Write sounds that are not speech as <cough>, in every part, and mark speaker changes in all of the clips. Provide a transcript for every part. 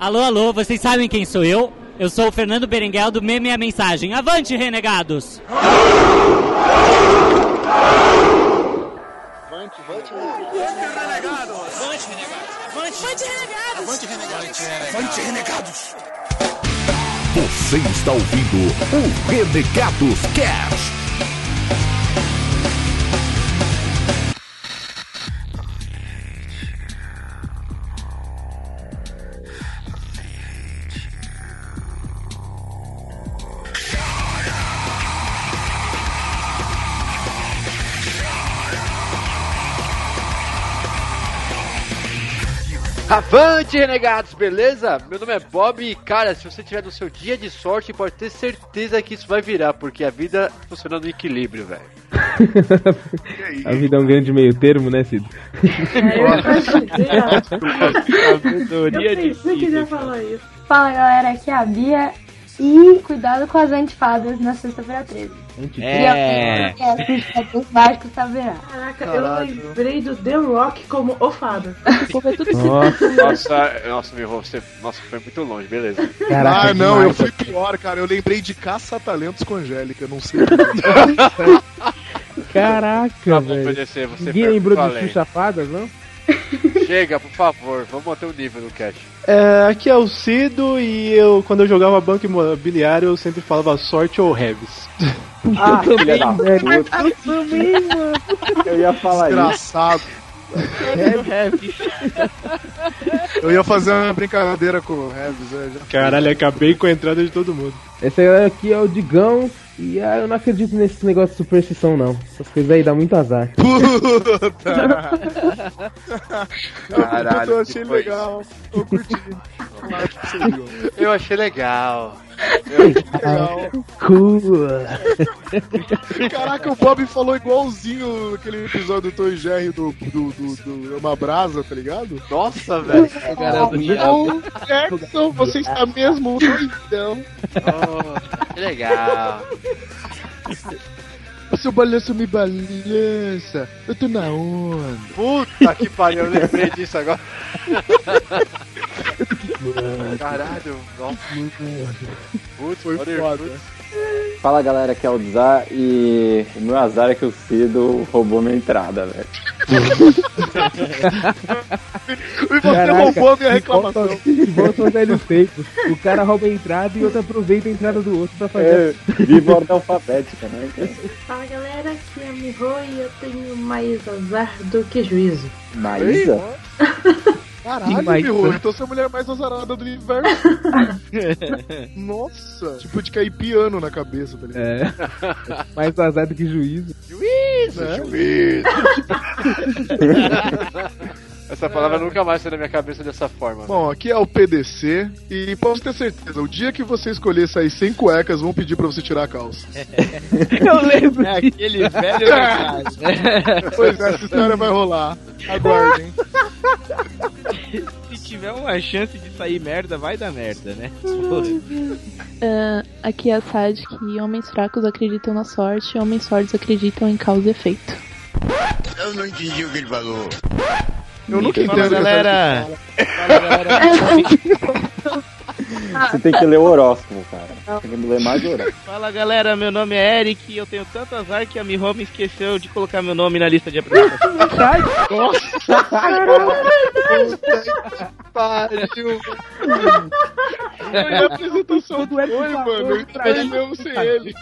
Speaker 1: Alô, alô, vocês sabem quem sou eu? Eu sou o Fernando Berenguel do Meme a Mensagem. Avante, renegados!
Speaker 2: Avante, avante, renegados! Avante, renegados! Avante, renegados! Avante, renegados! Avante, renegados!
Speaker 3: Você está ouvindo o Renegados Cast.
Speaker 4: Avante, renegados, beleza? Meu nome é Bob e, cara, se você tiver no seu dia de sorte, pode ter certeza que isso vai virar, porque a vida funciona no equilíbrio, velho. <laughs>
Speaker 5: a vida é um grande meio termo, né, Cid?
Speaker 6: É, eu <laughs> pensei que ia falar isso. Fala galera, aqui é a Bia e cuidado com as antifadas na sexta-feira 13.
Speaker 1: É.
Speaker 6: E Padrões Mágicos saberá.
Speaker 7: Caraca, eu lembrei do The Rock como o fada.
Speaker 5: Nossa,
Speaker 4: Nossa, nossa, meu, você, nossa, foi muito longe, beleza.
Speaker 5: Caraca,
Speaker 8: ah, não, eu fui pior, cara. Eu lembrei de Caça-Talentos com Angélica, não sei.
Speaker 5: Caraca,
Speaker 4: Tá bom,
Speaker 5: velho. Ninguém lembrou
Speaker 4: além.
Speaker 5: Xuxa Fadas, não?
Speaker 4: Chega, por favor, vamos manter o nível do cast.
Speaker 9: É, aqui é o Cido e eu, quando eu jogava banco imobiliário, eu sempre falava sorte ou Revis.
Speaker 10: Ah, filha da
Speaker 5: velho.
Speaker 10: puta.
Speaker 5: Eu também, mano.
Speaker 10: Eu ia falar isso.
Speaker 8: Desgraçado. Eu ia fazer uma brincadeira com o Revis, já.
Speaker 9: Caralho, acabei com a entrada de todo mundo.
Speaker 5: Esse aqui é o Digão. E ah, eu não acredito nesse negócio de superstição, não. Essas coisas aí dá muito azar. <laughs>
Speaker 8: Puta! <laughs>
Speaker 4: Caralho,
Speaker 8: eu achei
Speaker 4: que foi
Speaker 8: legal. Eu curti.
Speaker 4: Eu achei legal.
Speaker 5: Cool.
Speaker 8: Caraca, o Bob falou igualzinho naquele episódio do Tom e Jerry do, do, do, do É Uma Brasa, tá ligado?
Speaker 4: Nossa, velho.
Speaker 8: Não, Jackson, você está mesmo doidão.
Speaker 4: Oh, que legal.
Speaker 8: O seu balanço me balança. Eu tô na onda.
Speaker 4: Puta que pariu, eu lembrei disso agora. Caralho, nossa. Putz,
Speaker 8: Foi foda.
Speaker 4: putz.
Speaker 10: Fala galera, aqui é o Zar e o meu azar é que o Cido roubou minha entrada, velho.
Speaker 8: E você roubou a minha reclamação.
Speaker 5: Volta, volta aos velhos tempos. O cara rouba a entrada e outro aproveita a entrada do outro pra fazer.
Speaker 10: É, viva ordem alfabética, né? cara?
Speaker 7: Fala galera, aqui é a Miho e eu tenho mais azar do que juízo.
Speaker 10: Maísa? <laughs>
Speaker 8: Caralho,
Speaker 5: Maísa.
Speaker 8: meu, então você é a mulher mais azarada do universo. <laughs> Nossa, tipo de cair piano na cabeça, tá ligado?
Speaker 5: É. <laughs> Mais azar do que juízo.
Speaker 8: Né? <laughs>
Speaker 4: Essa palavra nunca mais sai da minha cabeça dessa forma.
Speaker 8: Bom, aqui é o PDC e posso ter certeza, o dia que você escolher sair sem cuecas, vão pedir pra você tirar a calça. <laughs>
Speaker 5: Eu lembro.
Speaker 11: É aquele velho né? <laughs>
Speaker 8: Pois é, essa história vai rolar. Aguardem.
Speaker 11: Se tiver uma chance de sair merda, vai dar merda, né?
Speaker 12: Ah, aqui é a Sad que homens fracos acreditam na sorte, homens fortes acreditam em causa e efeito.
Speaker 2: Eu não entendi o que ele falou.
Speaker 8: Eu nunca
Speaker 11: Fala
Speaker 8: entendo
Speaker 11: galera! Fala galera! <laughs>
Speaker 10: Você tem que ler o horóscopo, cara. Tem que ler mais o horóscopo.
Speaker 11: Fala galera, meu nome é Eric e eu tenho tanto azar que a Miho me esqueceu de colocar meu nome na lista de apresentação. <laughs>
Speaker 4: Pariu.
Speaker 8: Foi a apresentação do Foi, mano. Eu entrei mesmo sem ele.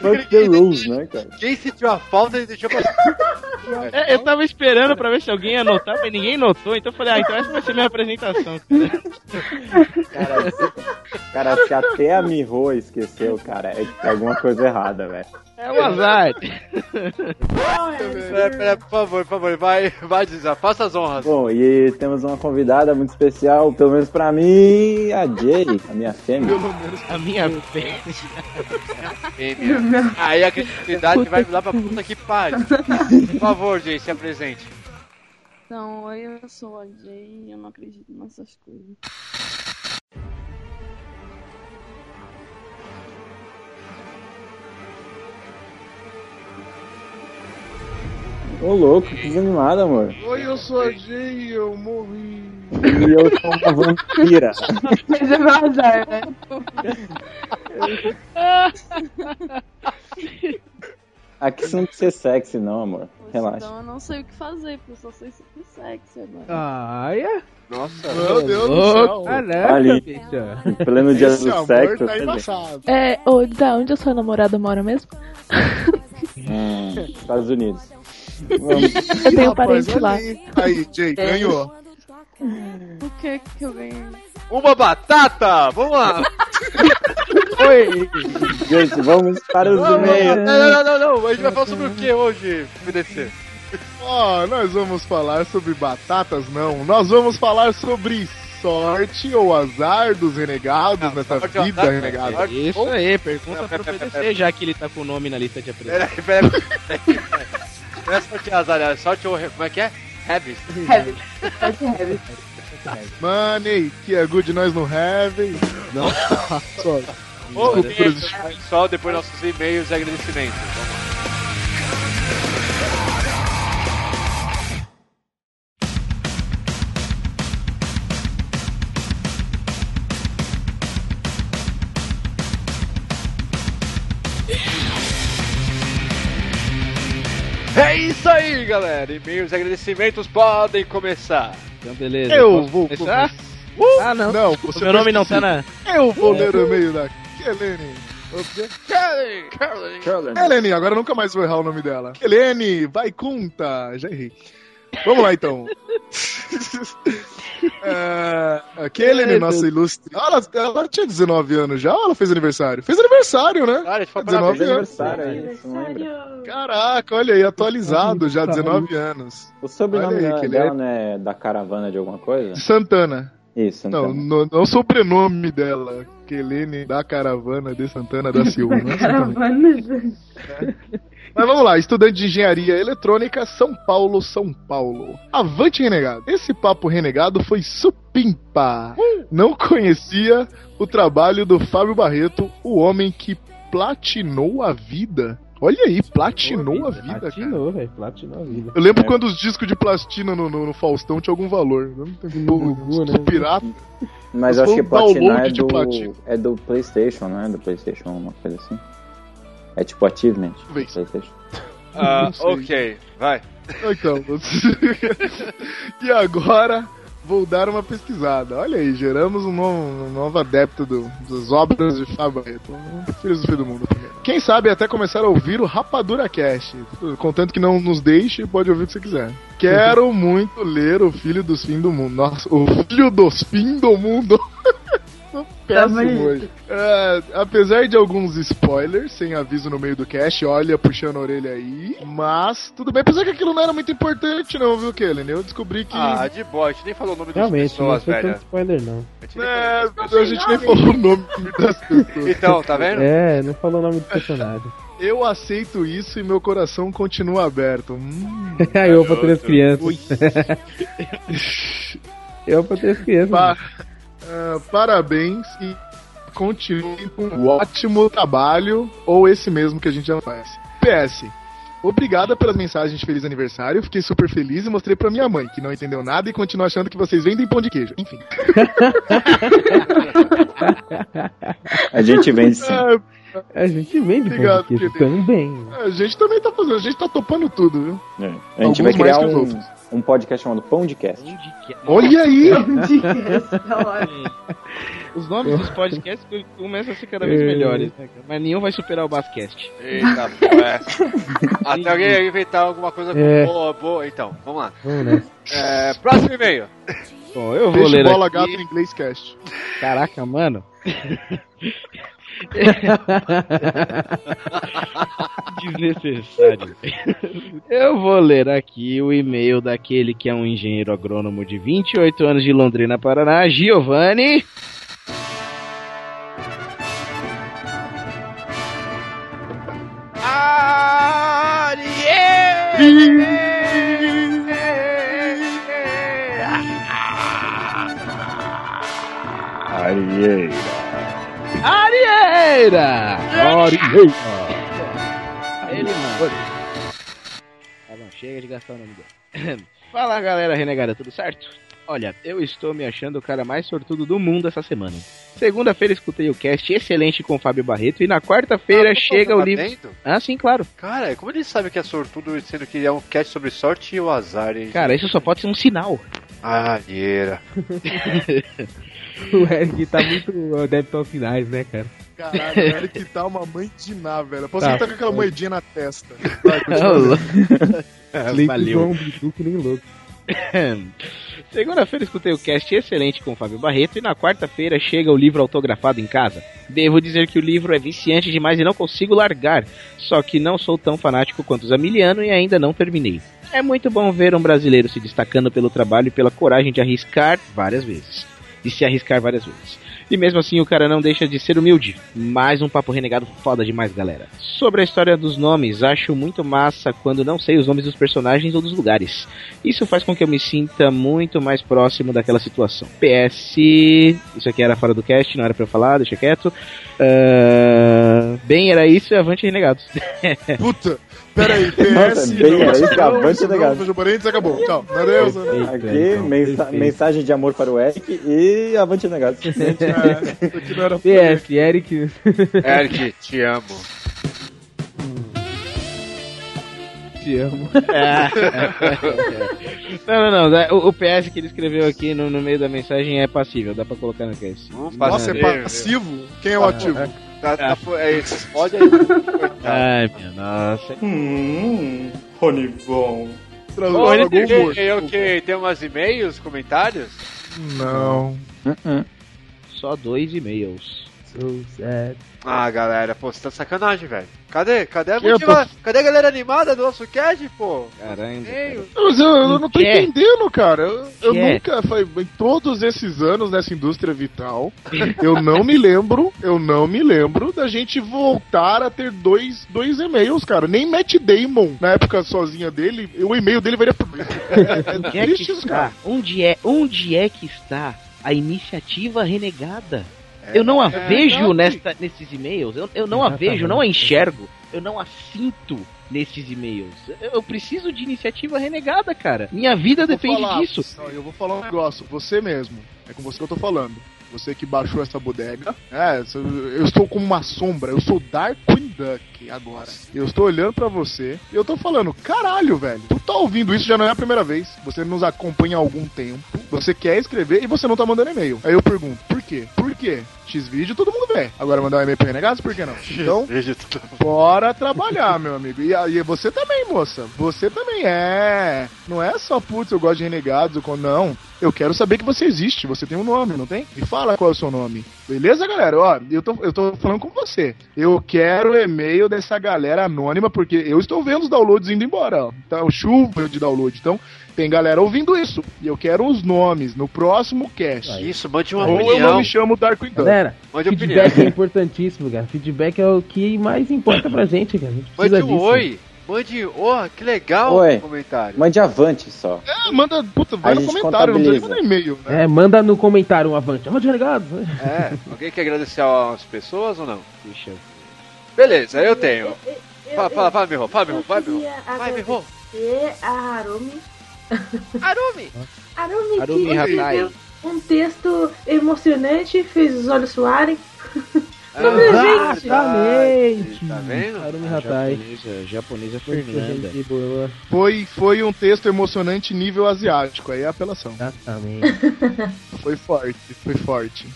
Speaker 10: Fuck the rules, né, cara?
Speaker 4: Quem sentiu a falta e deixou pra.
Speaker 11: É, eu tava esperando pra ver se alguém ia anotar, mas ninguém notou, então eu falei, ah, então essa vai ser minha apresentação. <laughs>
Speaker 10: Cara, cara, se até a Miho esqueceu, cara, é que tem alguma coisa errada, velho.
Speaker 11: É um azar.
Speaker 4: Pera, pera, por favor, por favor, vai, vai, Zizá, faça as honras.
Speaker 10: Bom, e temos uma convidada muito especial, pelo menos pra mim, a Jay, a minha fêmea.
Speaker 11: A minha fé.
Speaker 4: Fêmea. Aí a credibilidade vai lá pra puta que pariu. Por favor, Jay, se apresente.
Speaker 12: Então, oi, eu sou a Jay e eu não acredito nessas coisas.
Speaker 10: Ô louco, que desanimado, amor.
Speaker 8: Oi, eu sou a Jay, eu morri.
Speaker 10: E eu sou uma vampira.
Speaker 6: Mas é meu azar, né?
Speaker 10: Aqui você não precisa ser sexy, não, amor. Relaxa.
Speaker 12: Então eu não sei o que fazer, porque eu só sei super sexy agora.
Speaker 5: Ah, é?
Speaker 4: Nossa,
Speaker 8: Meu Deus do céu.
Speaker 5: Caraca,
Speaker 10: Ali.
Speaker 5: bicha.
Speaker 10: Em pleno dia
Speaker 8: Esse
Speaker 10: do
Speaker 8: amor
Speaker 10: sexo.
Speaker 8: tá embaçado.
Speaker 12: É, ô, da onde a sua namorada mora mesmo?
Speaker 10: Hum, Estados Unidos. Vamos.
Speaker 12: Eu tenho
Speaker 8: Rapaz,
Speaker 12: parente lá.
Speaker 8: Aí, Jay, ganhou.
Speaker 12: O que que eu ganhei?
Speaker 4: Uma batata! Vamos lá!
Speaker 5: Oi.
Speaker 10: Gente, vamos para os
Speaker 4: Não, não,
Speaker 10: e-mails.
Speaker 4: não, não, não, a gente vai falar sobre o que hoje, PDC?
Speaker 8: Ó, nós vamos falar sobre batatas, não. Nós vamos falar sobre sorte ou azar dos renegados nessa
Speaker 4: sorte ou
Speaker 8: vida
Speaker 4: azar,
Speaker 8: renegada.
Speaker 4: sorte
Speaker 11: Isso aí, pergunta
Speaker 4: Não,
Speaker 11: pro
Speaker 4: pera, pera,
Speaker 11: PDC, já que ele tá com o nome na lista de apresentação.
Speaker 4: Peraí, peraí, peraí. Não é sorte azar, é sorte ou. Como é que é? Heavy.
Speaker 6: Heavy. Sorte heavy.
Speaker 8: Money, que é good nós no heavy. Não. Só.
Speaker 4: Ô, pessoal, depois nossos e-mails e agradecimentos. Vamos lá. É isso aí, galera. E-mails e agradecimentos podem começar.
Speaker 11: Então, beleza.
Speaker 8: Eu
Speaker 11: Posso
Speaker 8: vou
Speaker 11: começar?
Speaker 8: Uh!
Speaker 11: Ah, não.
Speaker 8: Não,
Speaker 11: O meu nome não tá na.
Speaker 8: Eu vou ler o e-mail da Kelene.
Speaker 4: Kelly, Kelly.
Speaker 10: Carolyn.
Speaker 8: Kelene, agora eu nunca mais vou errar o nome dela. Kelene, vai conta. Já errei. Vamos lá então. <laughs> é, nossa ilustre. Ela, ela tinha 19 anos já ou ela fez aniversário? Fez aniversário, né?
Speaker 4: Ah, a gente foi
Speaker 8: 19
Speaker 4: parabéns.
Speaker 8: anos.
Speaker 10: Aniversário aí, não?
Speaker 8: Caraca, olha aí, atualizado já, 19 anos.
Speaker 10: O sobrenome
Speaker 8: Olha aí,
Speaker 10: dela, dela
Speaker 8: é-
Speaker 10: não é da caravana de alguma coisa?
Speaker 8: Santana.
Speaker 10: Isso,
Speaker 8: Não,
Speaker 10: então.
Speaker 8: não, não é o sobrenome dela. Kelene da caravana de Santana da Silva. né?
Speaker 6: Caravana.
Speaker 8: Mas vamos lá, estudante de engenharia eletrônica, São Paulo, São Paulo. Avante renegado. Esse papo renegado foi supimpa. Não conhecia o trabalho do Fábio Barreto, o homem que platinou a vida. Olha aí, platinou a vida, cara.
Speaker 5: Platinou, velho. Platinou a vida.
Speaker 8: Eu lembro quando os discos de plastina no, no- no Faustão tinham algum valor. Não tem
Speaker 5: Gugu, né?
Speaker 8: pirata.
Speaker 10: Mas
Speaker 8: Mas
Speaker 10: eu acho que platinar é
Speaker 8: de
Speaker 10: do,
Speaker 8: platina.
Speaker 10: é do PlayStation, não é? Do PlayStation, uma coisa assim. É tipo achievement. do. PlayStation.
Speaker 4: Ah, ok, vai.
Speaker 8: Então, <laughs> e agora vou dar uma pesquisada. Olha aí, geramos um novo, um novo adepto do- das obras de Fábio Barreto. Um filosofia do mundo. Quem sabe até começar a ouvir o Rapadura Cast. Contanto que não nos deixe, pode ouvir o que você quiser. Quero muito ler o Filho dos Fim do Mundo. Nossa, o Filho dos Fim do Mundo. <laughs> Péssimo hoje. É, apesar de alguns spoilers, sem aviso no meio do cast, olha, puxando a orelha aí. Mas, tudo bem. Apesar que aquilo não era muito importante, não, viu, Kellen? Eu descobri que.
Speaker 4: Ah, de boa, a gente nem falou o nome das
Speaker 5: Realmente, não
Speaker 4: pessoas,
Speaker 5: foi
Speaker 4: velho.
Speaker 5: tanto spoiler, não.
Speaker 4: A gente nem
Speaker 8: É,
Speaker 4: falou.
Speaker 8: a gente nem falou o nome das pessoas.
Speaker 4: Então, tá vendo?
Speaker 5: É, não falou o nome do personagem. <laughs>
Speaker 8: Eu aceito isso e meu coração continua aberto. Hum.
Speaker 5: Aí <laughs> eu <laughs> pra três crianças. eu pra três crianças.
Speaker 8: Pa- ah, parabéns e continue com um ótimo trabalho, ou esse mesmo que a gente já faz. PS. Obrigada pelas mensagens de feliz aniversário. Fiquei super feliz e mostrei pra minha mãe, que não entendeu nada e continua achando que vocês vendem pão de queijo. Enfim. <laughs>
Speaker 10: A gente vende sim.
Speaker 8: Ah,
Speaker 5: A gente vende
Speaker 8: Obrigado,
Speaker 5: pão de queijo
Speaker 8: querido.
Speaker 5: também.
Speaker 8: a gente também tá fazendo, a gente tá topando tudo, viu?
Speaker 10: É. A gente
Speaker 8: Alguns
Speaker 10: vai criar
Speaker 8: mais que os
Speaker 10: um,
Speaker 8: outros.
Speaker 10: Um podcast chamado Pondcast.
Speaker 8: Olha aí!
Speaker 11: Os nomes dos podcasts começam a ser cada vez
Speaker 5: É.
Speaker 11: melhores, né? Mas nenhum vai superar o Bascast.
Speaker 4: Eita, pô, é. Até alguém inventar alguma coisa
Speaker 5: É.
Speaker 4: boa, boa. Então, vamos lá.
Speaker 5: Vamos nessa.
Speaker 4: É, próximo e-mail.
Speaker 11: Bom, eu vou
Speaker 8: Deixa
Speaker 11: ler
Speaker 8: bola
Speaker 11: aqui.
Speaker 8: gato em inglês cast.
Speaker 11: Caraca, mano. <laughs> Desnecessário. Eu vou ler aqui o e-mail daquele que é um engenheiro agrônomo de 28 anos de Londrina, Paraná, Giovanni.
Speaker 10: Arieira.
Speaker 11: Arieira!
Speaker 5: Arieira.
Speaker 11: Ele não. Tá bom, chega de gastar o nome dele. <clears throat> Fala galera renegada, tudo certo? Olha, eu estou me achando o cara mais sortudo do mundo essa semana. Segunda-feira escutei o cast excelente com o Fábio Barreto e na quarta-feira
Speaker 4: Ah,
Speaker 11: chega
Speaker 4: tá
Speaker 11: o livro. Ah, sim, claro.
Speaker 4: Cara, como ele sabe que é sortudo, sendo que é um cast sobre sorte e o azar, hein?
Speaker 11: Cara, isso só pode ser um sinal.
Speaker 4: Ah, ieira. <laughs>
Speaker 5: O Eric tá muito adepto aos finais, né, cara?
Speaker 8: Caralho, o Eric tá uma mãe de ná, velho. Posso
Speaker 5: Tá.
Speaker 8: que tá com aquela moedinha na testa. Vai, <laughs> continua.
Speaker 5: Link
Speaker 11: Valeu.
Speaker 5: João Bidu que nem louco. <laughs>
Speaker 11: Segunda-feira escutei o cast excelente com o Fábio Barreto e na quarta-feira chega o livro autografado em casa. Devo dizer que o livro é viciante demais e não consigo largar, só que não sou tão fanático quanto o Zamiliano e ainda não terminei. É muito bom ver um brasileiro se destacando pelo trabalho e pela coragem de arriscar várias vezes. De se arriscar várias vezes. E mesmo assim o cara não deixa de ser humilde. Mais um papo renegado foda demais, galera. Sobre a história dos nomes, acho muito massa quando não sei os nomes dos personagens ou dos lugares. Isso faz com que eu me sinta muito mais próximo daquela situação. PS. Isso aqui era fora do cast, não era eu falar, deixa quieto. Ah, bem, era isso e avante renegados. <laughs>
Speaker 8: Puta, pera aí,
Speaker 10: Nossa,
Speaker 8: PS.
Speaker 10: bem, era isso,
Speaker 8: não,
Speaker 10: avante.
Speaker 8: Fecha parênteses, acabou. Tchau. Adeus. adeus.
Speaker 10: Aqui, mensa- mensagem de amor para o Eric e avante negado.
Speaker 8: É,
Speaker 5: PS, <laughs> Eric.
Speaker 4: Eric, te amo.
Speaker 5: Te amo. <laughs>
Speaker 11: não, não, não. O, o PS que ele escreveu aqui no, no meio da mensagem é passível, dá pra colocar no cast.
Speaker 8: Nossa, é passivo? Quem é o ativo?
Speaker 4: Tá, tá, é isso. Pode aí.
Speaker 11: Ai, minha nossa.
Speaker 10: Hum, Ronivon.
Speaker 4: Ô,
Speaker 8: morto.
Speaker 4: ok. Tem umas e-mails, comentários?
Speaker 8: Não.
Speaker 11: Só dois e-mails.
Speaker 5: Sad.
Speaker 4: Ah, galera, pô, você tá sacanagem, velho. Cadê? Cadê a, motiva... Cadê a galera animada do nosso cast, pô?
Speaker 11: Caramba.
Speaker 4: E-mail.
Speaker 8: Mas eu, eu não tô
Speaker 11: Quer?
Speaker 8: entendendo, cara. Eu, eu
Speaker 11: Quer?
Speaker 8: nunca, foi, em todos esses anos nessa indústria vital, <laughs> eu não me lembro, eu não me lembro da gente voltar a ter dois, dois e-mails, cara. Nem Matt Damon, na época sozinha dele, o e-mail dele varia por. <laughs> É, é
Speaker 11: é
Speaker 8: cara.
Speaker 11: é, onde é que está a iniciativa renegada? Eu não a
Speaker 8: é
Speaker 11: vejo nesta, nesses e-mails. Eu, eu não a vejo, não a enxergo. Eu não a sinto nesses e-mails. Eu, eu preciso de iniciativa renegada, cara. Minha vida depende
Speaker 8: falar,
Speaker 11: disso.
Speaker 8: não, Eu vou falar um negócio, você mesmo. É com você que eu tô falando. Você que baixou essa bodega. É, eu estou como uma sombra. Eu sou Darkwing Duck agora. Eu estou olhando pra você e eu tô falando, caralho, velho. Tu tá ouvindo isso já não é a primeira vez. Você nos acompanha há algum tempo. Você quer escrever e você não tá mandando e-mail. Aí eu pergunto, quê? Por quê? X-Vídeo todo mundo vê. Agora mandar um e-mail pro Renegados, por que não? <laughs> Então,
Speaker 4: tudo.
Speaker 8: Bora trabalhar, meu amigo. E, e você também, moça. Você também é. Não é só, putz, eu gosto de renegados. ou Não. Eu quero saber que você existe. Você tem um nome, não tem? Me fala qual é o seu nome. Beleza, galera? Ó, eu tô, eu tô falando com você. Eu quero o e-mail dessa galera anônima, porque eu estou vendo os downloads indo embora. Ó. Tá chuva de download. Então, tem galera ouvindo isso. E eu quero os nomes no próximo cast.
Speaker 4: Isso, mande uma
Speaker 8: Ou eu
Speaker 4: opinião.
Speaker 8: não me chamo Darkwing Duck.
Speaker 5: Galera,
Speaker 4: Mande
Speaker 5: feedback
Speaker 4: opinião.
Speaker 5: é importantíssimo, cara. Feedback é o que mais importa pra gente, cara. A
Speaker 4: Mande um
Speaker 5: disso.
Speaker 4: oi. Mande, oh, que legal
Speaker 10: Oi.
Speaker 4: o comentário.
Speaker 10: Mande avante só.
Speaker 8: É, manda, puta, vai no comentário, não precisa nem mandar e-mail, né?
Speaker 5: É, manda no comentário um avante. Avante, renegados.
Speaker 4: É, alguém quer agradecer às pessoas ou não?
Speaker 11: Deixa eu...
Speaker 4: Beleza, eu tenho.
Speaker 7: Eu-
Speaker 4: Fala, fala, fala, Mirro, fala, Mirro, vai, Mirro.
Speaker 7: queria
Speaker 4: Vai, Mirro.
Speaker 7: agradecer a Harumi.
Speaker 4: Arumi!
Speaker 7: Harumi, <laughs>
Speaker 11: Harumi
Speaker 7: que
Speaker 11: Hatai.
Speaker 7: Um texto emocionante, fez os olhos suarem. <laughs>
Speaker 4: Ah,
Speaker 7: gente.
Speaker 5: Exatamente.
Speaker 4: Tá vendo?
Speaker 5: Harumi Hatai.
Speaker 11: Japonesa, japonesa Fernanda.
Speaker 5: Que boa.
Speaker 8: Foi, foi um texto emocionante nível asiático, aí é apelação.
Speaker 5: Exatamente. <laughs>
Speaker 8: Foi forte, foi forte.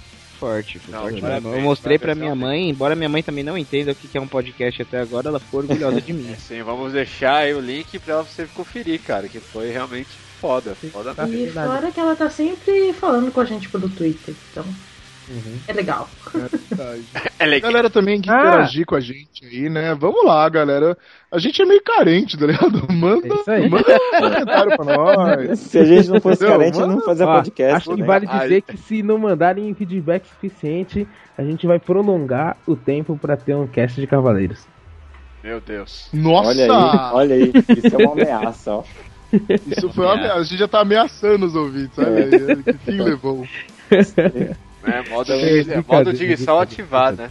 Speaker 11: Forte, foi
Speaker 4: Não,
Speaker 11: forte
Speaker 4: parabéns,
Speaker 11: mesmo. Eu mostrei pra minha mãe, embora minha mãe também não entenda o que que é um podcast até agora, ela ficou orgulhosa de mim.
Speaker 4: Sim, vamos deixar aí o link pra você conferir, cara, que foi realmente foda. Foda
Speaker 5: Tá.
Speaker 7: E
Speaker 5: verdade.
Speaker 7: fora que ela tá sempre falando com a gente pelo Twitter. Então, é legal.
Speaker 8: É verdade. <laughs>
Speaker 4: É legal.
Speaker 8: galera também que
Speaker 5: Ah.
Speaker 8: interagir com a gente aí, né? Vamos lá, galera. A gente é meio carente, tá ligado? <laughs> Manda,
Speaker 5: É
Speaker 8: manda um comentário pra nós.
Speaker 10: Se a gente não fosse
Speaker 8: Entendeu?
Speaker 10: carente, não fazia
Speaker 5: Ó,
Speaker 10: podcast.
Speaker 5: acho que
Speaker 10: né?
Speaker 5: vale dizer que se não mandarem feedback suficiente, a gente vai prolongar o tempo pra ter um cast de Cavaleiros.
Speaker 4: Meu Deus.
Speaker 8: Nossa!
Speaker 10: Olha aí, olha aí. Isso é uma <laughs> ameaça, ó. <laughs>
Speaker 8: Isso foi uma ameaça. A gente já tá ameaçando os ouvintes, aí. <laughs> Que fim levou.
Speaker 4: É, modo,
Speaker 5: É,
Speaker 4: de, é, modo ativar, né?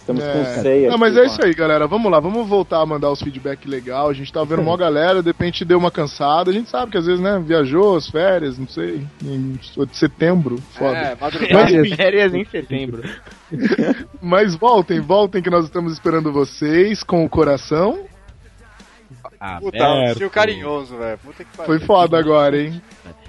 Speaker 10: Estamos
Speaker 8: É.
Speaker 10: com ceia.
Speaker 8: Não, mas
Speaker 10: aqui,
Speaker 8: é isso aí, galera. Vamos lá, vamos voltar a mandar os feedback legal. A gente tá vendo <laughs> uma galera, de repente deu uma cansada. A gente sabe que às vezes, né, viajou as férias, não sei, em de setembro. Foda.
Speaker 4: É,
Speaker 8: Mas, enfim,
Speaker 11: Férias em setembro.
Speaker 8: mas voltem, voltem que nós estamos esperando vocês com o coração.
Speaker 4: Puta, um tio carinhoso, velho. Puta que pariu.
Speaker 8: Foi foda agora, hein?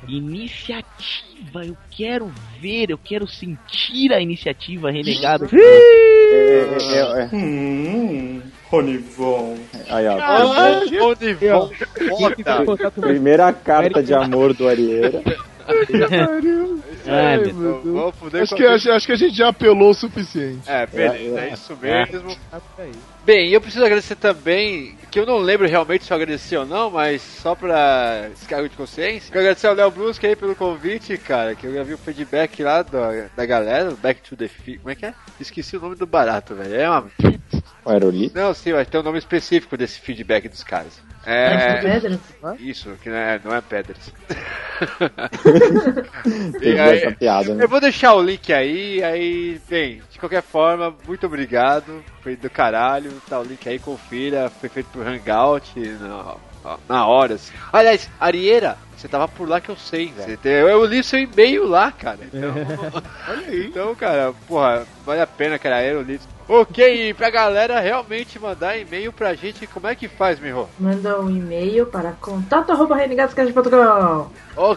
Speaker 11: Iniciativa, eu quero ver, eu quero sentir a iniciativa renegada.
Speaker 10: É, é, é.
Speaker 2: Hum, Ronivon.
Speaker 10: Aí, ó.
Speaker 4: Ah? Foda.
Speaker 10: Primeira carta de amor do Arieira.
Speaker 11: Ai,
Speaker 8: meu
Speaker 4: fuder
Speaker 8: Acho
Speaker 4: com
Speaker 8: que,
Speaker 4: a-
Speaker 8: acho, acho que a gente já apelou o suficiente.
Speaker 4: É, beleza, é,
Speaker 10: É,
Speaker 4: isso mesmo. Bem, eu preciso agradecer também, que eu não lembro realmente se eu agradeci ou não, mas só pra descargo de consciência. Quero agradecer ao Léo Brusque aí pelo convite, cara, que eu já vi o feedback lá da, da galera, o Back to the Fi... Como é que é? Esqueci o nome do barato, velho. É uma...
Speaker 10: O Aerolito.
Speaker 4: Não, sim, mas tem um nome específico desse feedback dos caras. É...
Speaker 7: Pedras?
Speaker 4: Isso, que não é, não é pedras. <laughs> E aí-
Speaker 10: essa piada, né?
Speaker 4: eu vou deixar o link aí, aí, bem, de qualquer forma, muito obrigado, foi do caralho, tá o link aí, confira, foi feito por Hangout, na, na hora, assim. Aliás, Arieira, você tava por lá que eu sei, velho. Você tem- Eu, li seu e-mail lá, cara, então, <laughs>
Speaker 8: Olha aí.
Speaker 4: então, cara, porra, vale a pena, cara, eu li. Ok, e pra galera realmente mandar e-mail pra gente, como é que faz, Miho?
Speaker 7: Manda um e-mail para contato.renegadoscast.com
Speaker 4: Oh,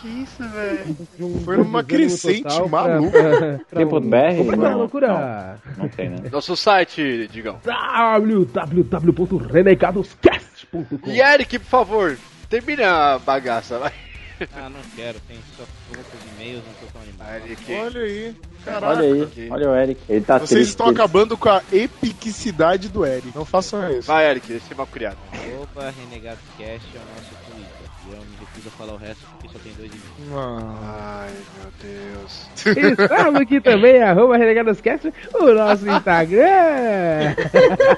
Speaker 4: que, isso, velho?
Speaker 8: Foi numa crescente maluca.
Speaker 5: é é a
Speaker 10: Não,
Speaker 5: loucura?
Speaker 10: Não tem, né?
Speaker 4: Nosso site, Digão.
Speaker 5: www.renegadoscast.com
Speaker 4: E Eric, por favor, termina a bagaça, vai.
Speaker 11: Ah, não quero, tem só poucos e-mails, não tô tão animado.
Speaker 4: Eric.
Speaker 8: Olha aí.
Speaker 10: Olha aí, olha o Eric. Ele tá
Speaker 8: Vocês
Speaker 10: triste.
Speaker 8: estão acabando com a epicidade do Eric. Não façam isso.
Speaker 4: Vai, Eric, deixa eu ser mal criado.
Speaker 11: Arroba RenegadosCast é o nosso Twitter. E eu me recuso a falar o resto porque só tem dois e-mails.
Speaker 8: Ah.
Speaker 4: Ai, meu Deus.
Speaker 5: Estamos aqui também, <laughs> arroba RenegadosCast, o nosso Instagram.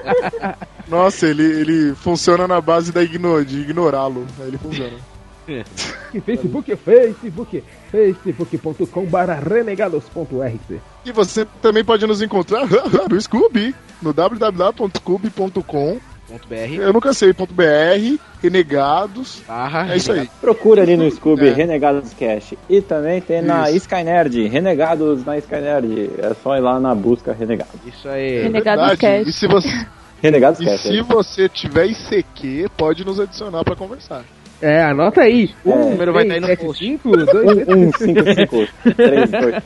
Speaker 5: <laughs>
Speaker 8: Nossa, ele, ele funciona na base da igno, de ignorá-lo. Aí ele funciona.
Speaker 5: E <laughs> Facebook, Facebook, facebook.com barra renegados.rc.
Speaker 8: E você também pode nos encontrar no Scooby, no www.scooby.com.
Speaker 11: Ponto .br.
Speaker 8: Eu nunca sei, ponto .br, Renegados.
Speaker 11: Barra
Speaker 8: É isso aí.
Speaker 10: Procura ali no Scooby
Speaker 8: É.
Speaker 10: Renegados Cast. E também tem na
Speaker 8: Isso.
Speaker 10: Skynerd, Renegados na Skynerd. É só ir lá na busca Renegados.
Speaker 11: Isso aí.
Speaker 12: Renegados
Speaker 8: Verdade.
Speaker 12: Cast.
Speaker 8: E se você, <laughs>
Speaker 10: Renegados
Speaker 8: e
Speaker 10: Cast.
Speaker 8: se você tiver ICQ, pode nos adicionar pra conversar.
Speaker 5: É, anota aí.
Speaker 10: É.
Speaker 5: Um,
Speaker 11: O número vai estar aí no
Speaker 5: três,
Speaker 11: post.
Speaker 5: sete, cinco, <laughs> dois,
Speaker 10: Um, um, cinco, cinco, três, dois.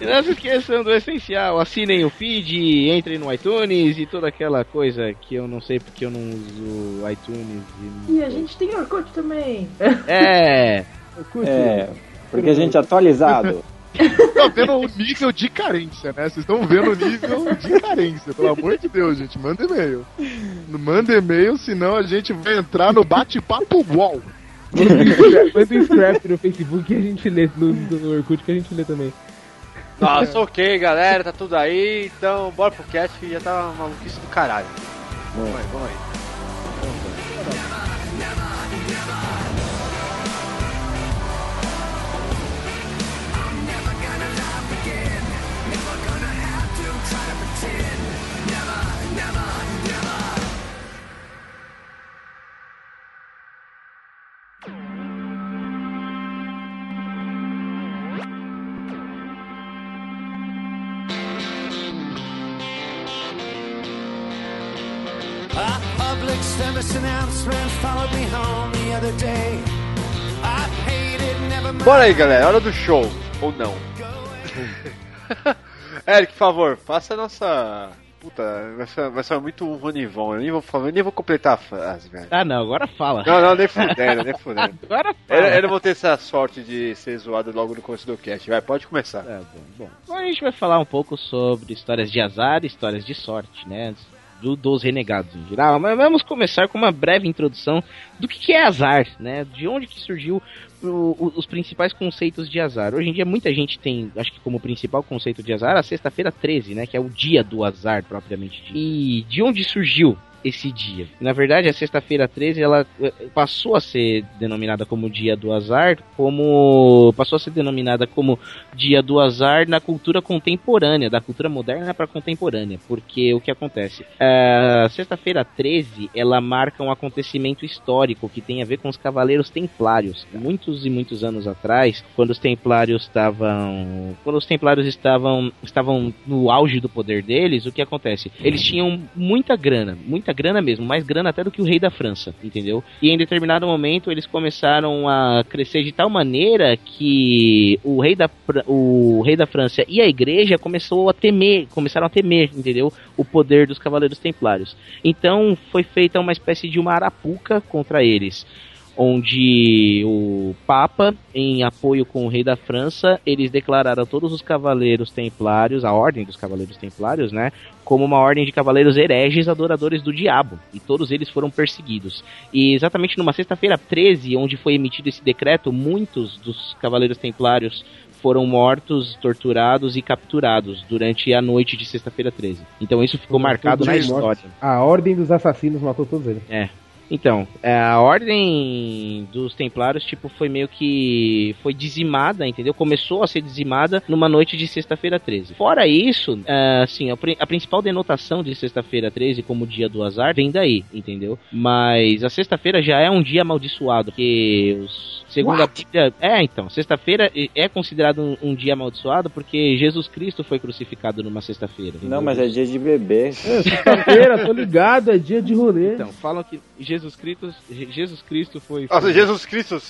Speaker 11: E não se esqueçam do essencial, assinem o feed, entrem no iTunes e toda aquela coisa que eu não sei porque eu não uso iTunes.
Speaker 7: E a gente tem Orkut também.
Speaker 11: E... É,
Speaker 5: curte.
Speaker 10: É, porque a gente é atualizado. <laughs>
Speaker 8: Tá vendo o nível de carência, né? Vocês estão vendo o nível de carência. Pelo amor de Deus, gente. Manda e-mail. Manda e-mail, senão a gente vai entrar no bate-papo UOL.
Speaker 5: Manda um scrap no Facebook e a gente lê no, no Orkut que a gente lê também.
Speaker 4: Nossa, ok, galera, tá tudo aí. Então, bora pro cast que já tá uma maluquice do caralho. Vamos aí, vamos aí. Bora aí, galera, hora do show. Ou não. <laughs> Eric, por favor, faça a nossa. Puta, vai ser, vai ser muito um Ronivon. Eu nem vou falar, eu nem vou completar a frase, velho.
Speaker 11: ah não, agora fala.
Speaker 4: Não, não, nem fudendo, nem fudendo. <laughs>
Speaker 11: Agora
Speaker 4: Eu,
Speaker 11: fala.
Speaker 4: eu não vou ter essa sorte de ser zoado logo no começo do cast. Vai, pode começar.
Speaker 11: Tá bom, bom. Agora a gente vai falar um pouco sobre histórias de azar e histórias de sorte, né? Do, dos renegados em geral. Mas vamos começar com uma breve introdução do que, que é azar, né? De onde que surgiu o- o- os principais conceitos de azar. Hoje em dia muita gente tem, acho que como principal conceito de azar, a sexta-feira 13, né? Que é o dia do azar, propriamente dito. E de onde surgiu esse dia. Na verdade, a sexta-feira 13 ela eh, passou a ser denominada como dia do azar, como passou a ser denominada como dia do azar na cultura contemporânea, da cultura moderna para contemporânea, porque o que acontece? A sexta-feira 13 ela marca um acontecimento histórico que tem a ver com os cavaleiros templários. Muitos e muitos anos atrás, quando os templários estavam, quando os templários estavam estavam no auge do poder deles, o que acontece? Eles tinham muita grana, muita grana mesmo, mais grana até do que o rei da França, entendeu? E em determinado momento eles começaram a crescer de tal maneira que o rei da, o rei da França e a igreja começou a temer, começaram a temer, entendeu? O poder dos cavaleiros templários. Então foi feita uma espécie de uma arapuca contra eles onde o Papa, em apoio com o rei da França, eles declararam todos os cavaleiros templários, a ordem dos cavaleiros templários, né, como uma ordem de cavaleiros hereges adoradores do diabo, e todos eles foram perseguidos. E exatamente numa sexta-feira 13, onde foi emitido esse decreto, muitos dos cavaleiros templários foram mortos, torturados e capturados durante a noite de sexta-feira 13. Então isso ficou marcado na história.
Speaker 5: A ordem dos assassinos matou todos eles.
Speaker 11: É. Então, é, a ordem dos templários, tipo, foi meio que. Foi dizimada, entendeu? Começou a ser dizimada numa noite de sexta-feira 13. Fora isso, é, assim, a, a, principal denotação de sexta-feira 13 como dia do azar vem daí, entendeu? Mas a sexta-feira já é um dia amaldiçoado, porque os. Segundo What? a Bíblia. É, então, sexta-feira é considerado um, um, dia amaldiçoado porque Jesus Cristo foi crucificado numa sexta-feira.
Speaker 10: Não, mas é dia de bebê. É,
Speaker 5: sexta-feira, tô ligado, é dia de rolê.
Speaker 11: Então, falam que Jesus Jesus Cristo, Jesus Cristo foi.
Speaker 4: Nossa, Jesus <laughs> Cristo.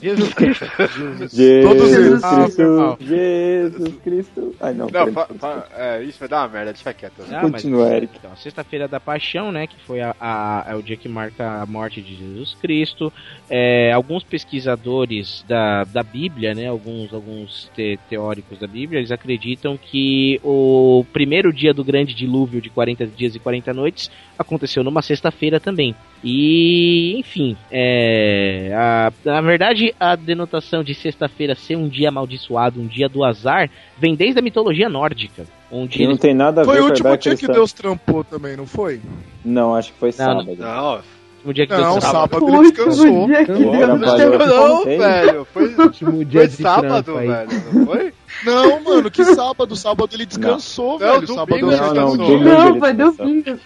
Speaker 11: Jesus Cristo.
Speaker 10: Jesus, Todos eles. Cristo. Jesus Cristo. Ai, não.
Speaker 4: não pa, pa, é, isso vai dar uma merda, deixa quieto.
Speaker 10: Ah, Continua, mas, Eric.
Speaker 11: Então, sexta-feira da Paixão, né? Que foi a, a, é o dia que marca a morte de Jesus Cristo. É, alguns pesquisadores da, da Bíblia, né? Alguns, alguns te, teóricos da Bíblia, eles acreditam que o primeiro dia do grande dilúvio de 40 dias e 40 noites aconteceu numa sexta-feira também. E, enfim, é, a, na verdade, a denotação de sexta-feira ser um dia amaldiçoado, um dia do azar, vem desde a mitologia nórdica. Onde
Speaker 10: não tem nada a
Speaker 8: ver
Speaker 10: foi
Speaker 8: com Foi o último dia que Deus trampou também, não foi?
Speaker 10: Não, acho que foi
Speaker 4: não,
Speaker 10: sábado.
Speaker 4: Não,
Speaker 11: último dia que
Speaker 8: não,
Speaker 11: Deus
Speaker 8: sábado ele descansou.
Speaker 4: Dia que Deus não, não, velho. Foi, último dia foi sábado, velho. Não foi?
Speaker 8: Não, mano, que sábado. Sábado ele descansou, não. velho. Não, sábado
Speaker 10: ele
Speaker 8: descansou.
Speaker 10: Não, domingo, não
Speaker 6: foi domingo.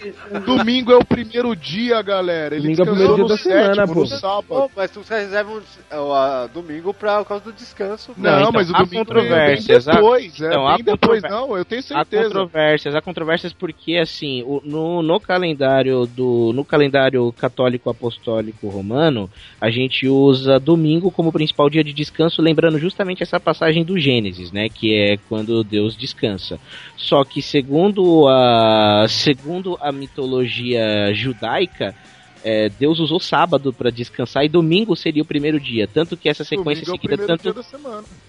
Speaker 8: Domingo é o primeiro dia, galera. Ele domingo descansou é o primeiro dia da semana, pô. no sábado. Pô,
Speaker 4: mas tu reserva um, uh, domingo pra causa do descanso.
Speaker 8: Não, então, mas o domingo
Speaker 11: controvérsias,
Speaker 8: é depois. A... É então, bem depois, não, eu tenho certeza.
Speaker 11: Há controvérsias, há controvérsias porque, assim, o, no, no calendário do no calendário católico apostólico romano, a gente usa domingo como principal dia de descanso, lembrando justamente essa passagem do Gênesis, né? Que é quando Deus descansa. Só que segundo a segundo a mitologia judaica, é, Deus usou sábado para descansar e domingo seria o primeiro dia, tanto que essa sequência
Speaker 8: domingo
Speaker 11: seguida
Speaker 8: é
Speaker 11: tanto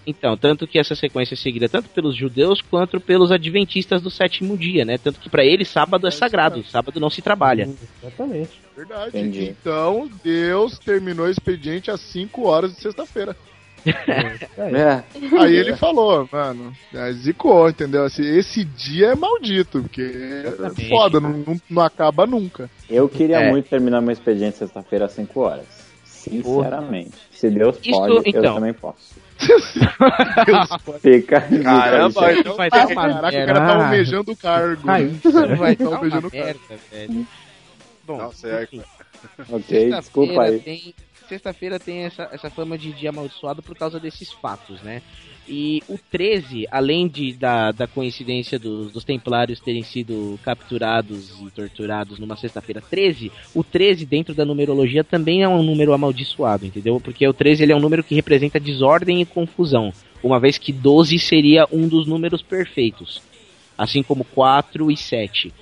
Speaker 11: então tanto que essa sequência é seguida tanto pelos judeus quanto pelos adventistas do sétimo dia, né? Tanto que para eles sábado é, é sagrado, sábado não se trabalha.
Speaker 5: Exatamente.
Speaker 8: Verdade. Entendi. Então Deus terminou o expediente às 5 horas de sexta-feira. É. Aí ele falou, mano, é, zicou, entendeu? Assim, esse dia é maldito, porque é foda, não, não, acaba nunca.
Speaker 10: Eu queria é. muito terminar meu expediente sexta-feira às 5 horas. Sinceramente. Porra. Se Deus Isso, pode, então. eu também posso. <laughs> Fica.
Speaker 4: Caramba, então
Speaker 8: vai ter uma Caraca, o cara tá almejando o cargo. Ai,
Speaker 11: né? vai tá almejando o cargo. Velho.
Speaker 10: Bom, Nossa, é... ok, desculpa aí.
Speaker 11: Tem sexta-feira tem essa, essa fama de dia amaldiçoado por causa desses fatos, né? E o 13, além de, da, da coincidência dos, dos templários terem sido capturados e torturados numa sexta-feira 13, o 13 dentro da numerologia também é um número amaldiçoado, entendeu? Porque o 13 ele é um número que representa desordem e confusão, uma vez que 12 seria um dos números perfeitos, assim como 4 e 7.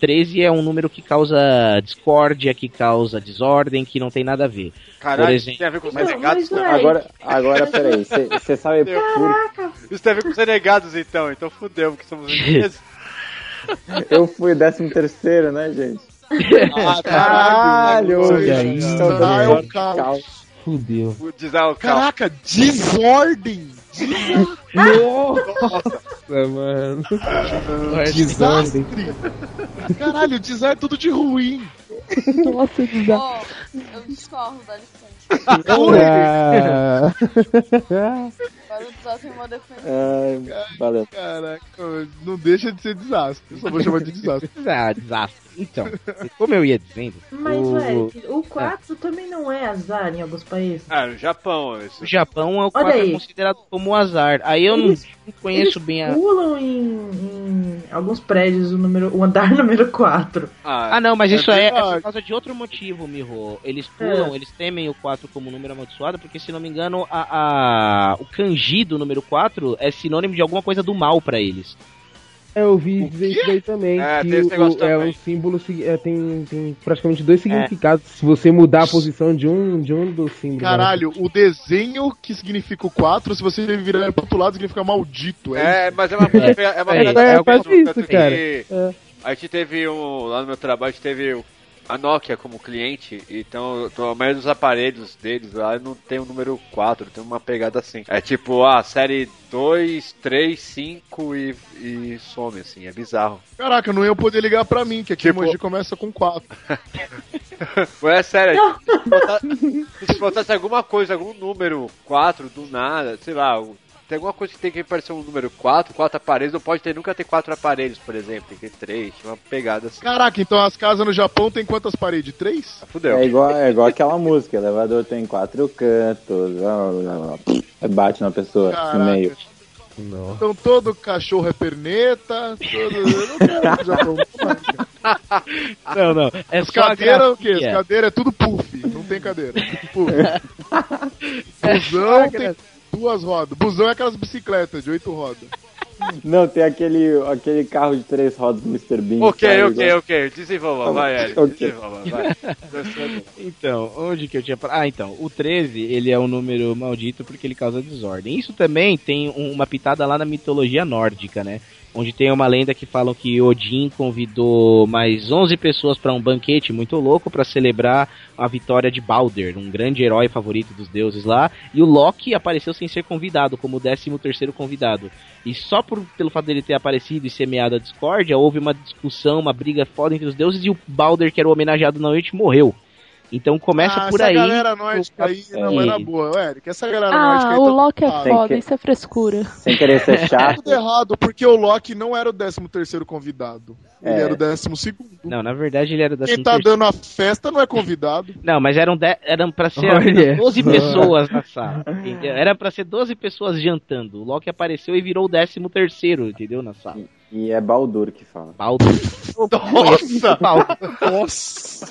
Speaker 11: 13 é um número que causa discórdia, que causa desordem, que não tem nada a ver.
Speaker 4: Caralho, exemplo, tem a ver com os renegados
Speaker 10: também. Agora, agora peraí, você sabe por...
Speaker 4: Isso tem a ver com os renegados então, então fudeu, porque somos ingleses. <laughs>
Speaker 10: Eu fui décimo terceiro, né, gente?
Speaker 4: Ah, <laughs> caralho!
Speaker 8: Ah, é.
Speaker 5: Fudeu.
Speaker 8: Caraca, desordem!
Speaker 5: Nossa, mano.
Speaker 8: Desastre. Caralho, desastre é tudo de ruim.
Speaker 12: Nossa.
Speaker 13: Ó, eu discordo, dá licença.
Speaker 5: Ah.
Speaker 13: Agora o Zó tem uma defesa.
Speaker 10: Ai, valeu.
Speaker 8: Caraca, não deixa de ser desastre. Eu só vou chamar de desastre. <laughs>
Speaker 11: Ah, desastre. Então, como eu ia dizendo,
Speaker 7: Mas,
Speaker 11: o,
Speaker 7: Eric, o 4 também não é azar em alguns países.
Speaker 4: Ah, no Japão, isso.
Speaker 11: o Japão é o
Speaker 7: Olha
Speaker 11: 4 é considerado como azar. Aí eu não,
Speaker 7: Eles-
Speaker 11: não conheço
Speaker 7: Eles
Speaker 11: bem a.
Speaker 7: pulam em, em alguns prédios o, número, o andar <laughs> número 4.
Speaker 11: Ah, não, mas isso é, é por causa de outro motivo, Miho. Eles pulam, eles temem o 4 como número amaldiçoado, porque se não me engano, a, a- o kanji do número 4 é sinônimo de alguma coisa do mal pra eles.
Speaker 5: É, Eu ouvi dizer isso daí também.
Speaker 4: É,
Speaker 5: que
Speaker 4: tem esse
Speaker 5: o-
Speaker 4: negócio
Speaker 5: é
Speaker 4: também.
Speaker 5: um símbolo sig- é, tem, tem praticamente dois significados. Se você mudar a posição de um, de um dos símbolos.
Speaker 8: Caralho, o desenho que significa o 4, se você virar ele pro outro lado, significa maldito. É,
Speaker 4: É, mas é uma é, uma
Speaker 5: É,
Speaker 4: pegada
Speaker 5: é,
Speaker 4: tanto
Speaker 5: faz
Speaker 4: que-
Speaker 5: isso,
Speaker 4: tanto
Speaker 5: cara.
Speaker 4: que
Speaker 5: É.
Speaker 4: A gente teve um. Lá no meu trabalho, a gente teve o- a Nokia como cliente, então a maioria dos aparelhos deles lá não tem o número 4, tem uma pegada assim. É tipo, a série 2, 3, 5 e, e some, assim, é bizarro.
Speaker 8: Caraca, não ia poder ligar pra mim, que aqui
Speaker 4: Tipo-
Speaker 8: emoji começa com 4.
Speaker 4: Pô, <laughs> é sério, se botasse- se botasse alguma coisa, algum número 4 do nada, sei lá, o- tem alguma coisa que tem que aparecer um número 4, 4 aparelhos, não pode ter nunca ter 4 aparelhos, por exemplo, tem que ter 3, uma pegada assim.
Speaker 8: Caraca, então as casas no Japão tem quantas paredes? Três?
Speaker 4: Fudeu.
Speaker 10: É igual, é igual aquela música, elevador tem quatro cantos, blá, blá, blá, blá. Aí bate na pessoa
Speaker 8: Caraca.
Speaker 10: no meio.
Speaker 5: Não.
Speaker 8: Então todo cachorro é perneta, todo... Não tem no Japão. <laughs>
Speaker 11: Não, não. É
Speaker 8: As cadeiras o quê? As cadeiras é tudo puff, não tem cadeira. Puff. <laughs>
Speaker 11: É
Speaker 8: Busão tem duas rodas. Busão é aquelas bicicletas de oito rodas.
Speaker 10: Não, tem aquele, aquele carro de três rodas do Mr. Bean.
Speaker 4: Ok,
Speaker 10: sabe?
Speaker 4: ok, ok, desenvolva, vai, Eric,
Speaker 10: Ok.
Speaker 4: desenvolva, vai.
Speaker 11: Então, onde que eu tinha. Ah, então, o 13, ele é um número maldito porque ele causa desordem. Isso também tem um- uma pitada lá na mitologia nórdica, né? Onde tem uma lenda que falam que Odin convidou mais 11 pessoas para um banquete muito louco para celebrar a vitória de Balder, um grande herói favorito dos deuses lá, e o Loki apareceu sem ser convidado, como o 13 terceiro convidado. E só por, pelo fato dele ter aparecido e semeado a discórdia, houve uma discussão, uma briga foda entre os deuses e o Balder, que era o homenageado na noite, morreu. Então começa
Speaker 8: ah,
Speaker 11: por
Speaker 8: essa
Speaker 11: aí.
Speaker 8: galera nórdica aí, não, é na boa, Eric. Essa galera nórdica
Speaker 12: Ah,
Speaker 8: aí
Speaker 12: o
Speaker 8: tá
Speaker 12: Loki é foda,
Speaker 10: que-
Speaker 12: isso é frescura.
Speaker 10: Sem querer ser <laughs> chato.
Speaker 8: tudo errado, porque o Loki não era o 13 terceiro convidado. Ele
Speaker 10: É.
Speaker 8: era o 12 segundo.
Speaker 11: Não, na verdade ele era da
Speaker 8: Quem tá dando a festa não é convidado. <laughs>
Speaker 11: Não, mas eram, de... eram pra ser
Speaker 5: Olha
Speaker 11: apenas 12
Speaker 5: só.
Speaker 11: pessoas na sala. entendeu? Era pra ser 12 pessoas jantando. O Loki apareceu e virou o 13 terceiro, entendeu? Na sala.
Speaker 10: E é Baldur que fala.
Speaker 11: Baldur. <laughs>
Speaker 8: Nossa!
Speaker 11: Baldur.
Speaker 8: Nossa!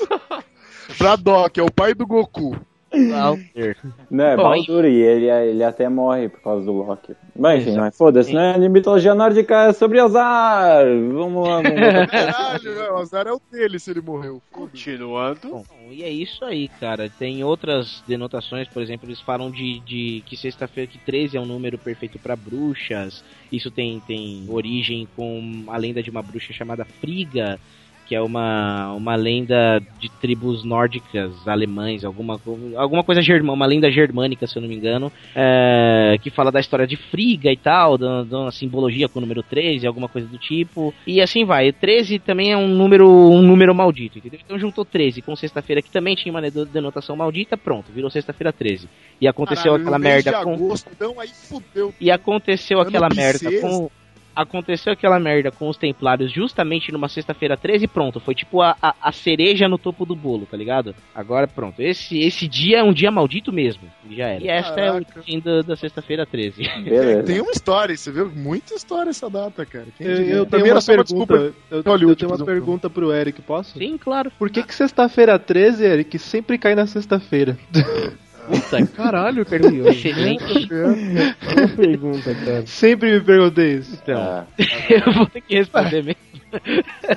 Speaker 8: Braddock, é o pai do Goku.
Speaker 10: Não, é
Speaker 11: Bom,
Speaker 10: Baldur e ele, ele até morre por causa do Loki. Mas enfim, mas foda-se, né? De mitologia nórdica é sobre azar. Vamos lá, vamos lá. <laughs>
Speaker 8: Caralho, né? o azar é o dele se ele morreu.
Speaker 4: Continuando.
Speaker 11: Bom, e é isso aí, cara. Tem outras denotações, por exemplo, eles falam de, de que sexta-feira, que 13 é um número perfeito pra bruxas. Isso tem, tem origem com a lenda de uma bruxa chamada Friga, que é uma, uma lenda de tribos nórdicas, alemães, alguma, alguma coisa germânica, uma lenda germânica, se eu não me engano, é, que fala da história de Friga e tal, da, da simbologia com o número 13, alguma coisa do tipo. E assim vai. 13 também é um número, um número maldito, entendeu? Então juntou 13 com sexta-feira, que também tinha uma deno- denotação maldita, pronto, virou sexta-feira 13. E aconteceu
Speaker 8: Caralho,
Speaker 11: aquela merda com.
Speaker 8: agosto, então aí fudeu.
Speaker 11: E aconteceu aquela merda com. Aconteceu aquela merda com os Templários justamente numa sexta-feira 13 e pronto. Foi tipo a, a, a cereja no topo do bolo, tá ligado? Agora pronto. Esse, esse dia é um dia maldito mesmo. Já era. E esta é
Speaker 8: Caraca.
Speaker 11: o fim da, da sexta-feira 13.
Speaker 10: Beleza.
Speaker 8: Tem uma história, você viu? Muita história essa data, cara. Quem
Speaker 9: Eu, eu
Speaker 8: Também
Speaker 9: tenho
Speaker 8: era
Speaker 9: uma
Speaker 8: uma
Speaker 9: pergunta.
Speaker 8: desculpa.
Speaker 9: Eu,
Speaker 8: Hollywood
Speaker 9: eu tenho uma
Speaker 8: um
Speaker 9: pergunta pro Eric, posso?
Speaker 11: Sim, claro.
Speaker 9: Por que, que sexta-feira 13, Eric, sempre cai na sexta-feira? <laughs>
Speaker 11: Puta, <laughs>
Speaker 5: Caralho, cara. <laughs>
Speaker 11: Excelente.
Speaker 5: Boa pergunta, cara.
Speaker 9: Sempre me perguntei isso.
Speaker 11: Então,
Speaker 10: Ah, <laughs>
Speaker 11: eu vou ter que responder mesmo.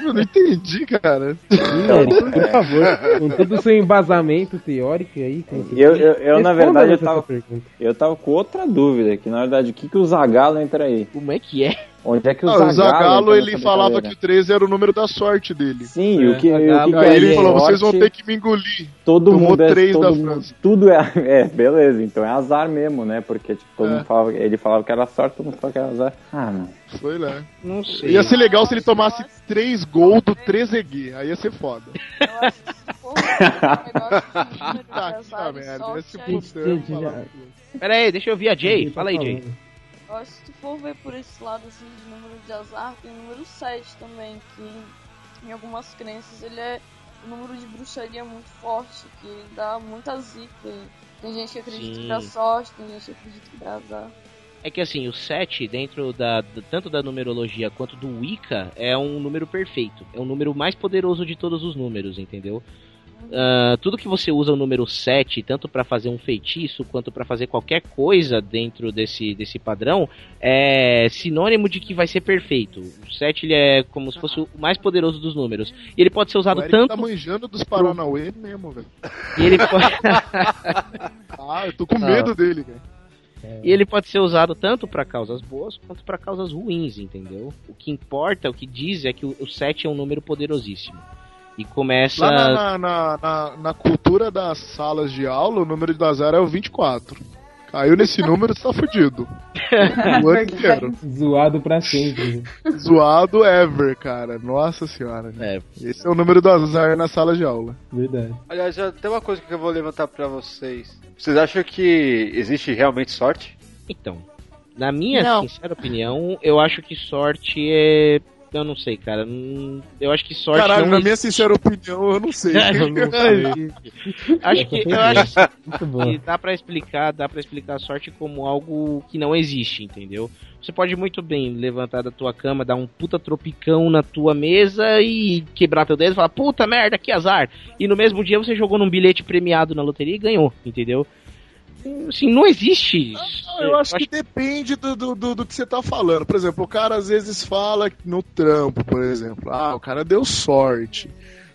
Speaker 8: Eu não entendi, cara.
Speaker 5: Eric, por favor, com todo o seu embasamento teórico aí. com-
Speaker 10: Eu, eu, eu, na verdade, eu tava, eu tava com outra dúvida, que na verdade, o que, que o Zagalo entra aí?
Speaker 11: Como é que é?
Speaker 10: Onde é que o
Speaker 8: Ah,
Speaker 10: Zagalo,
Speaker 8: o Zagalo ele falava que o 13 era o número da sorte dele.
Speaker 10: Sim, o que, o que
Speaker 8: Aí ele
Speaker 10: quer
Speaker 8: falou,
Speaker 10: dizer
Speaker 8: vocês vão
Speaker 10: sorte,
Speaker 8: ter que me engolir.
Speaker 10: Todo
Speaker 8: Tomou
Speaker 10: mundo é,
Speaker 8: três
Speaker 10: todo
Speaker 8: da
Speaker 10: mundo-
Speaker 8: França.
Speaker 10: Tudo é, <laughs> é, beleza, então é azar mesmo, né? Porque tipo, todo
Speaker 8: É.
Speaker 10: mundo falava, ele falava que era sorte, todo mundo falava que era azar. Ah, não.
Speaker 8: Foi lá.
Speaker 11: Não sei.
Speaker 8: Ia ser legal se ele tomasse 3 gols do 3EG. Aí ia ser foda. Tá, que <laughs> tá merda. Ia se putando. falar.
Speaker 11: Pera aí, deixa eu ouvir a Jay. Fala aí, Jay.
Speaker 13: Eu acho que se tu for ver por esse lado assim de número de azar, tem o número 7 também, que em algumas crenças ele é um número de bruxaria muito forte, que dá muita zica. Tem gente que acredita
Speaker 11: Sim.
Speaker 13: que dá sorte, tem gente que acredita que dá azar.
Speaker 11: É que assim, o 7, dentro da, tanto da numerologia quanto do Wicca, é um número perfeito. É o número mais poderoso de todos os números, entendeu? Ah, tudo que você usa o número 7, tanto para fazer um feitiço quanto para fazer qualquer coisa dentro desse, desse padrão, é sinônimo de que vai ser perfeito. O 7 ele é como se fosse o mais poderoso dos números. E ele pode ser usado
Speaker 8: O Eric
Speaker 11: tanto.
Speaker 8: tá manjando dos Paranauê mesmo, velho.
Speaker 11: E ele <laughs> pode...
Speaker 8: Ah, eu tô com medo dele, cara.
Speaker 11: E ele pode ser usado tanto para causas boas quanto para causas ruins, entendeu? O que importa, o que diz é que o 7 é um número poderosíssimo. E começa.
Speaker 8: Lá na, na, na, na- cultura das salas de aula, o número de azar é o 24. Caiu nesse número, você tá fudido. O ano inteiro.
Speaker 5: Zoado pra sempre.
Speaker 8: Zoado ever, cara. Nossa senhora.
Speaker 11: É.
Speaker 8: Esse é o número do azar na sala de aula.
Speaker 5: Verdade.
Speaker 4: Aliás, já tem uma coisa que eu vou levantar pra vocês. Vocês acham que existe realmente sorte?
Speaker 11: Então, na minha
Speaker 4: Não.
Speaker 11: sincera opinião, eu acho que sorte é. Eu não sei, cara. Eu acho que sorte
Speaker 8: Caralho,
Speaker 11: não
Speaker 8: na minha sincera opinião, eu não sei. <laughs>
Speaker 11: Eu não <laughs> sei. acho que eu acho que <laughs> dá pra explicar, dá para explicar a sorte como algo que não existe, entendeu? Você pode muito bem levantar da tua cama, dar um puta tropicão na tua mesa e quebrar teu dedo e falar, puta merda, que azar. E no mesmo dia você jogou num bilhete premiado na loteria e ganhou, entendeu? Assim, não existe.
Speaker 8: Eu acho que depende do, do, do, do que você tá falando. Por exemplo, o cara às vezes fala no trampo, por exemplo, ah, o cara deu sorte.